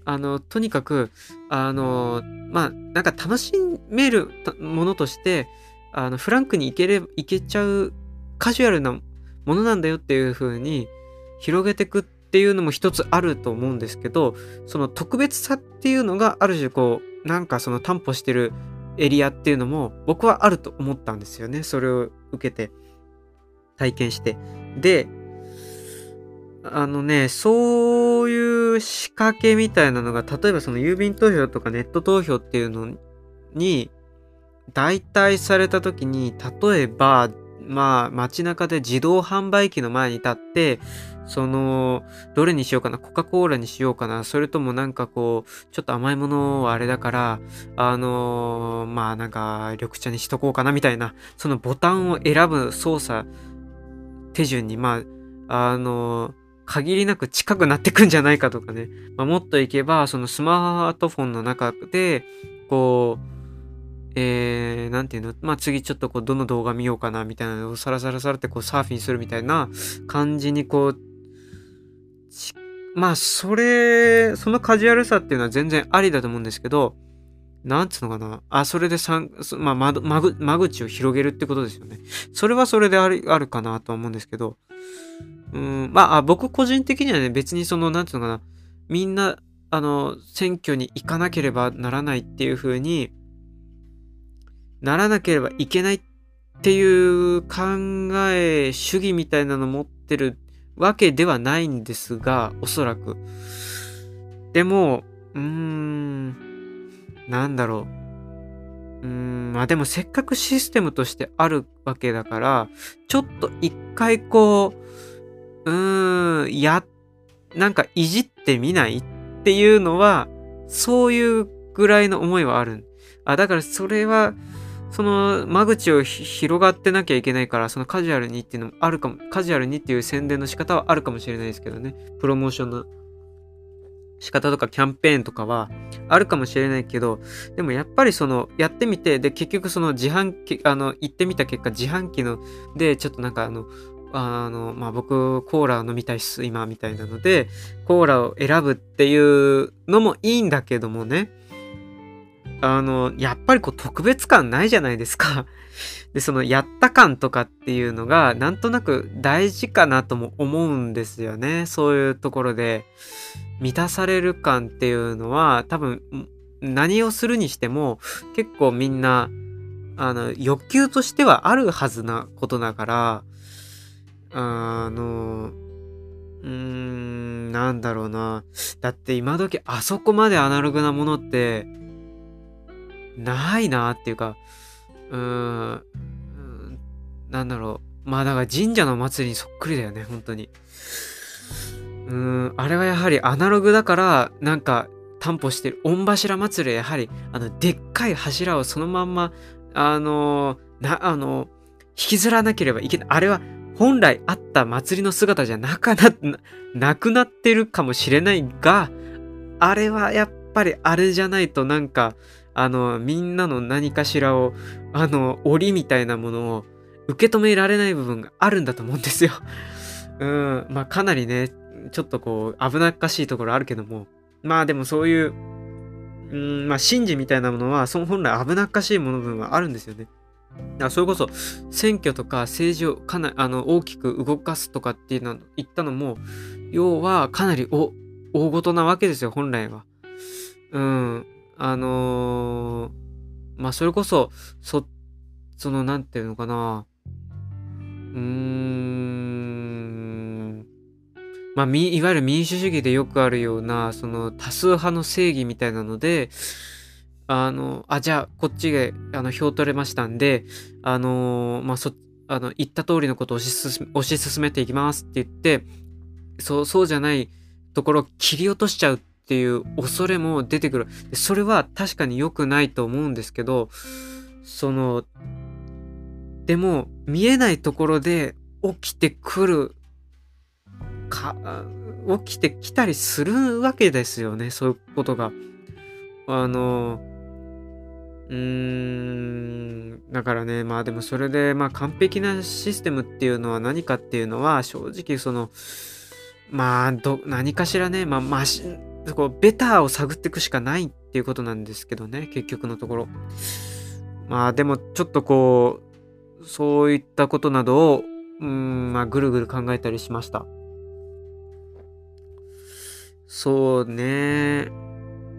あの、とにかく、あの、まあ、なんか楽しめるものとして、あの、フランクに行けれ、行けちゃうカジュアルなものなんだよっていう風に広げてくっていうのも一つあると思うんですけど、その特別さっていうのがある種こう、なんかその担保してるエリアっていうのも僕はあると思ったんですよね。それを受けて体験して。で、あのね、そそういう仕掛けみたいなのが、例えばその郵便投票とかネット投票っていうのに代替された時に、例えば、まあ街中で自動販売機の前に立って、その、どれにしようかな、コカ・コーラにしようかな、それともなんかこう、ちょっと甘いものはあれだから、あのー、まあなんか緑茶にしとこうかなみたいな、そのボタンを選ぶ操作手順に、まあ、あのー、限りなく近くなってくんじゃないかとかね、まあ、もっといけば、そのスマートフォンの中で、こう、えー、なんていうの？まあ次ちょっとこうどの動画見ようかなみたいなのをサラサラサラってこうサーフィンするみたいな感じにこうまあ、それ、そのカジュアルさっていうのは全然ありだと思うんですけど、なんつうのかな？あ、それでさん、まあ、間間口を広げるってことですよね。それはそれであるあるかなとは思うんですけど、うん、まあ、僕個人的にはね、別にその、なんつうのかな？みんな、あの、選挙に行かなければならないっていう風にならなければいけないっていう考え、主義みたいなの持ってるわけではないんですが、おそらく。でも、うーん、なんだろう。うーん、まあでもせっかくシステムとしてあるわけだから、ちょっと一回こう、うーん、や、なんかいじってみないっていうのは、そういうぐらいの思いはある。あ、だからそれは、その間口を広がってなきゃいけないから、そのカジュアルにっていうのもあるかも、カジュアルにっていう宣伝の仕方はあるかもしれないですけどね。プロモーションの仕方とかキャンペーンとかはあるかもしれないけど、でもやっぱりその、やってみて、で、結局その自販機、あの、行ってみた結果、自販機の、で、ちょっとなんかあの、あの、まあ、僕、コーラ飲みたいっす、今、みたいなので、コーラを選ぶっていうのもいいんだけどもね。あの、やっぱりこう特別感ないじゃないですか。で、そのやった感とかっていうのがなんとなく大事かなとも思うんですよね。そういうところで満たされる感っていうのは多分何をするにしても結構みんなあの欲求としてはあるはずなことだからあのうーんなんだろうなだって今時あそこまでアナログなものってないなっていうか、うーん、なんだろう。まあだから神社の祭りにそっくりだよね、本当に。うーん、あれはやはりアナログだから、なんか担保してる。御柱祭りはやはり、あの、でっかい柱をそのまんま、あのな、あの引きずらなければいけない。あれは本来あった祭りの姿じゃなかな、なくなってるかもしれないが、あれはやっぱりあれじゃないとなんか、あの、みんなの何かしらを、あの、檻みたいなものを受け止められない部分があるんだと思うんですよ。うん、まあかなりね、ちょっとこう、危なっかしいところあるけども、まあでもそういう、うん、まあ神事みたいなものは、その本来危なっかしいもの分はあるんですよね。だからそれこそ選挙とか政治をかなあの大きく動かすとかっていうの言ったのも要はかなり大事なわけですよ本来は。うん。あのー、まあ、それこそ、そ、その、なんていうのかな。うーん。まあ、み、いわゆる民主主義でよくあるような、その、多数派の正義みたいなので、あの、あ、じゃあ、こっちで、あの、票取れましたんで、あのー、まあ、そ、あの、言った通りのことを推し進め、推し進めていきますって言って、そう、そうじゃないところを切り落としちゃうっていう恐れも出てくる。それは確かに良くないと思うんですけど、その、でも見えないところで起きてくるか、起きてきたりするわけですよね、そういうことが。あの、うーん、だからね、まあでもそれで、まあ完璧なシステムっていうのは何かっていうのは、正直その、まあ、ど、何かしらね、まあ、まし、こうベターを探っていくしかないっていうことなんですけどね、結局のところ。まあでもちょっとこう、そういったことなどを、うん、まあぐるぐる考えたりしました。そうね。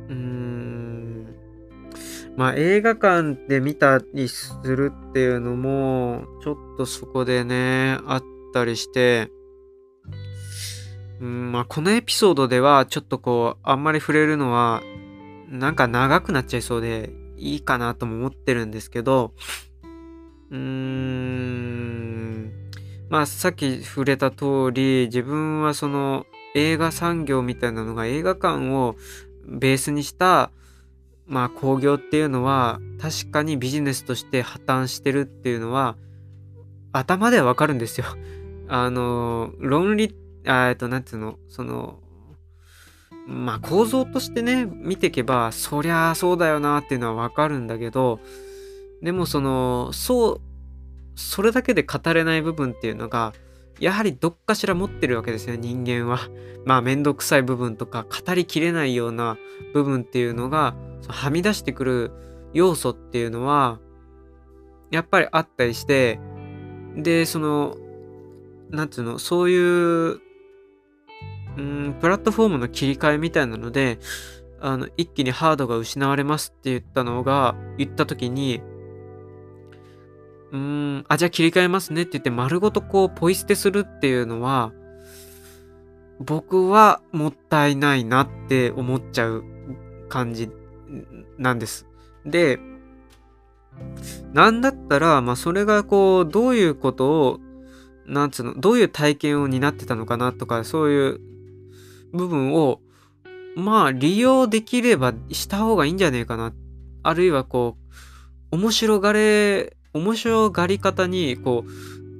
うん。まあ映画館で見たりするっていうのも、ちょっとそこでね、あったりして、うんまあ、このエピソードではちょっとこうあんまり触れるのはなんか長くなっちゃいそうでいいかなとも思ってるんですけどうーんまあさっき触れた通り自分はその映画産業みたいなのが映画館をベースにしたまあ興行っていうのは確かにビジネスとして破綻してるっていうのは頭ではわかるんですよ。あの論理えっとなんていうのそのまあ構造としてね見ていけばそりゃそうだよなっていうのはわかるんだけどでもそのそうそれだけで語れない部分っていうのがやはりどっかしら持ってるわけですよ人間は。まあめんどくさい部分とか語りきれないような部分っていうのがはみ出してくる要素っていうのはやっぱりあったりしてでそのなんつうのそういううんプラットフォームの切り替えみたいなのであの一気にハードが失われますって言ったのが言った時にうーん、あ、じゃあ切り替えますねって言って丸ごとこうポイ捨てするっていうのは、僕はもったいないなって思っちゃう感じなんです。で、なんだったら、まあそれがこう、どういうことを、なんつうの、どういう体験を担ってたのかなとか、そういう部分を、まあ利用できればした方がいいんじゃねえかな。あるいはこう、面白がれ面白がり方に、こう、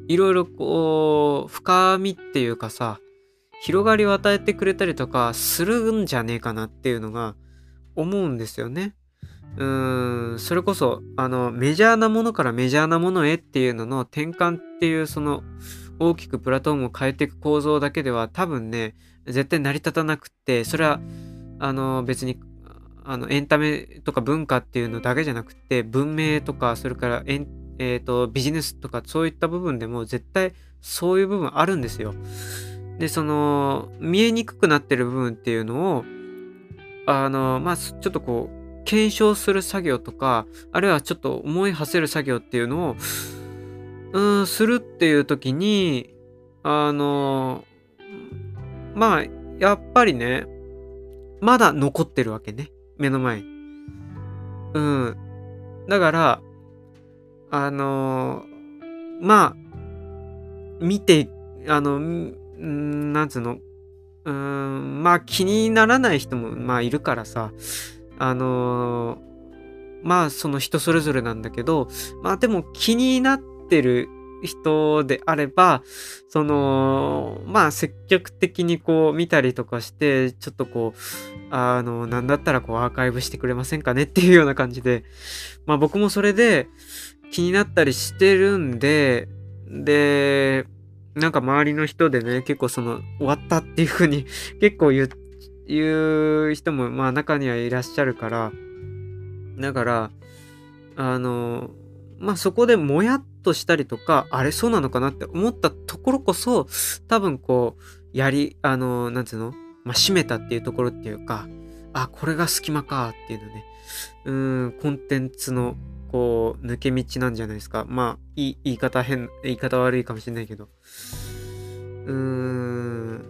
いろいろこう、深みっていうかさ、広がりを与えてくれたりとかするんじゃねえかなっていうのが思うんですよね。うーん、それこそ、あの、メジャーなものからメジャーなものへっていうのの転換っていう、その、大きくプラトーンを変えていく構造だけでは多分ね、絶対成り立たなくて、それは、あの、別にあのエンタメとか文化っていうのだけじゃなくて文明とかそれからエン、えーと、ビジネスとかそういった部分でも絶対そういう部分あるんですよ。でその見えにくくなってる部分っていうのをあのまあちょっとこう検証する作業とかあるいはちょっと思い馳せる作業っていうのをうんするっていう時にあのまあやっぱりねまだ残ってるわけね。目の前。うん。だから、あのー、まあ、見て、あの、んなんつうの、うん、まあ気にならない人も、まあいるからさ、あのー、まあその人それぞれなんだけど、まあでも気になってる人であれば、その、まあ積極的にこう見たりとかして、ちょっとこう、あの、なんだったらこうアーカイブしてくれませんかねっていうような感じで、まあ僕もそれで気になったりしてるんで、で、なんか周りの人でね、結構その終わったっていう風に 結構言う、言う人もまあ中にはいらっしゃるから、だから、あの、まあそこでもやっとしたりとか、あれそうなのかなって思ったところこそ、多分こう、やり、あの、なんつうの？まあ閉めたっていうところっていうか、あ、これが隙間かっていうのね、うん、コンテンツのこう、抜け道なんじゃないですか。まあ、い言い方変、言い方悪いかもしれないけど。うーん、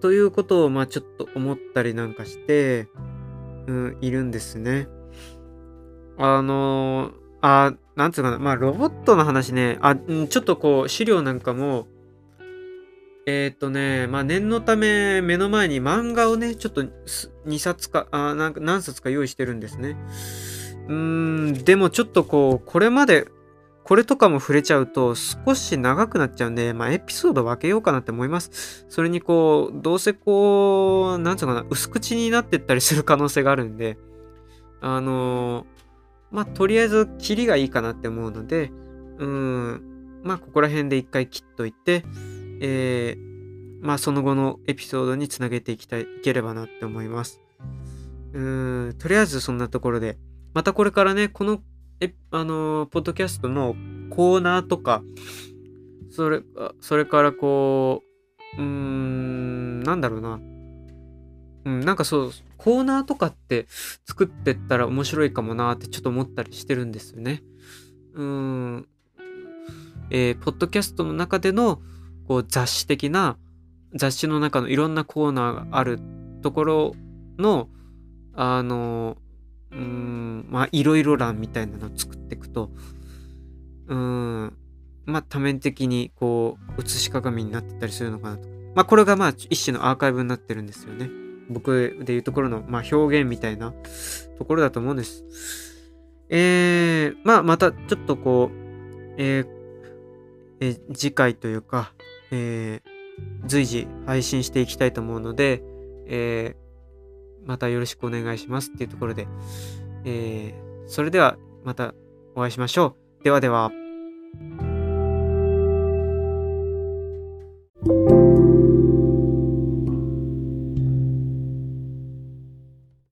ということを、まあちょっと思ったりなんかして、うん、いるんですね。あのーあ、なんつうかな、まあ、ロボットの話ね、あ、ちょっとこう、資料なんかも、えっ、とね、まあ、念のため、目の前に漫画をね、ちょっと2冊か、あなんか何冊か用意してるんですね。うーん、でもちょっとこう、これまで、これとかも触れちゃうと少し長くなっちゃうんで、まあ、エピソード分けようかなって思います。それにこう、どうせこう、なんつうかな、薄口になってったりする可能性があるんで、あのーまあ、とりあえず、キリがいいかなって思うので、うん、まあ、ここら辺で一回切っといて、えー、まあ、その後のエピソードにつなげていきたい、いければなって思います。うん、とりあえずそんなところで、またこれからね、この、え、あのー、ポッドキャストのコーナーとか、それ、それからこう、うーん、なんだろうな。うん、なんかそう、コーナーとかって作ってったら面白いかもなってちょっと思ったりしてるんですよね。うん。えー、ポッドキャストの中でのこう雑誌的な雑誌の中のいろんなコーナーがあるところの、あの、うん、まあ、いろいろ欄みたいなのを作っていくと、うん、まあ、多面的にこう、写し鏡になってたりするのかなと。まあ、これがまあ、一種のアーカイブになってるんですよね。僕でいうところの、まあ、表現みたいなところだと思うんです。えー、まあ、またちょっとこう、えーえー、次回というか、えー、随時配信していきたいと思うので、えー、またよろしくお願いしますっていうところで、えー、それではまたお会いしましょう。ではでは。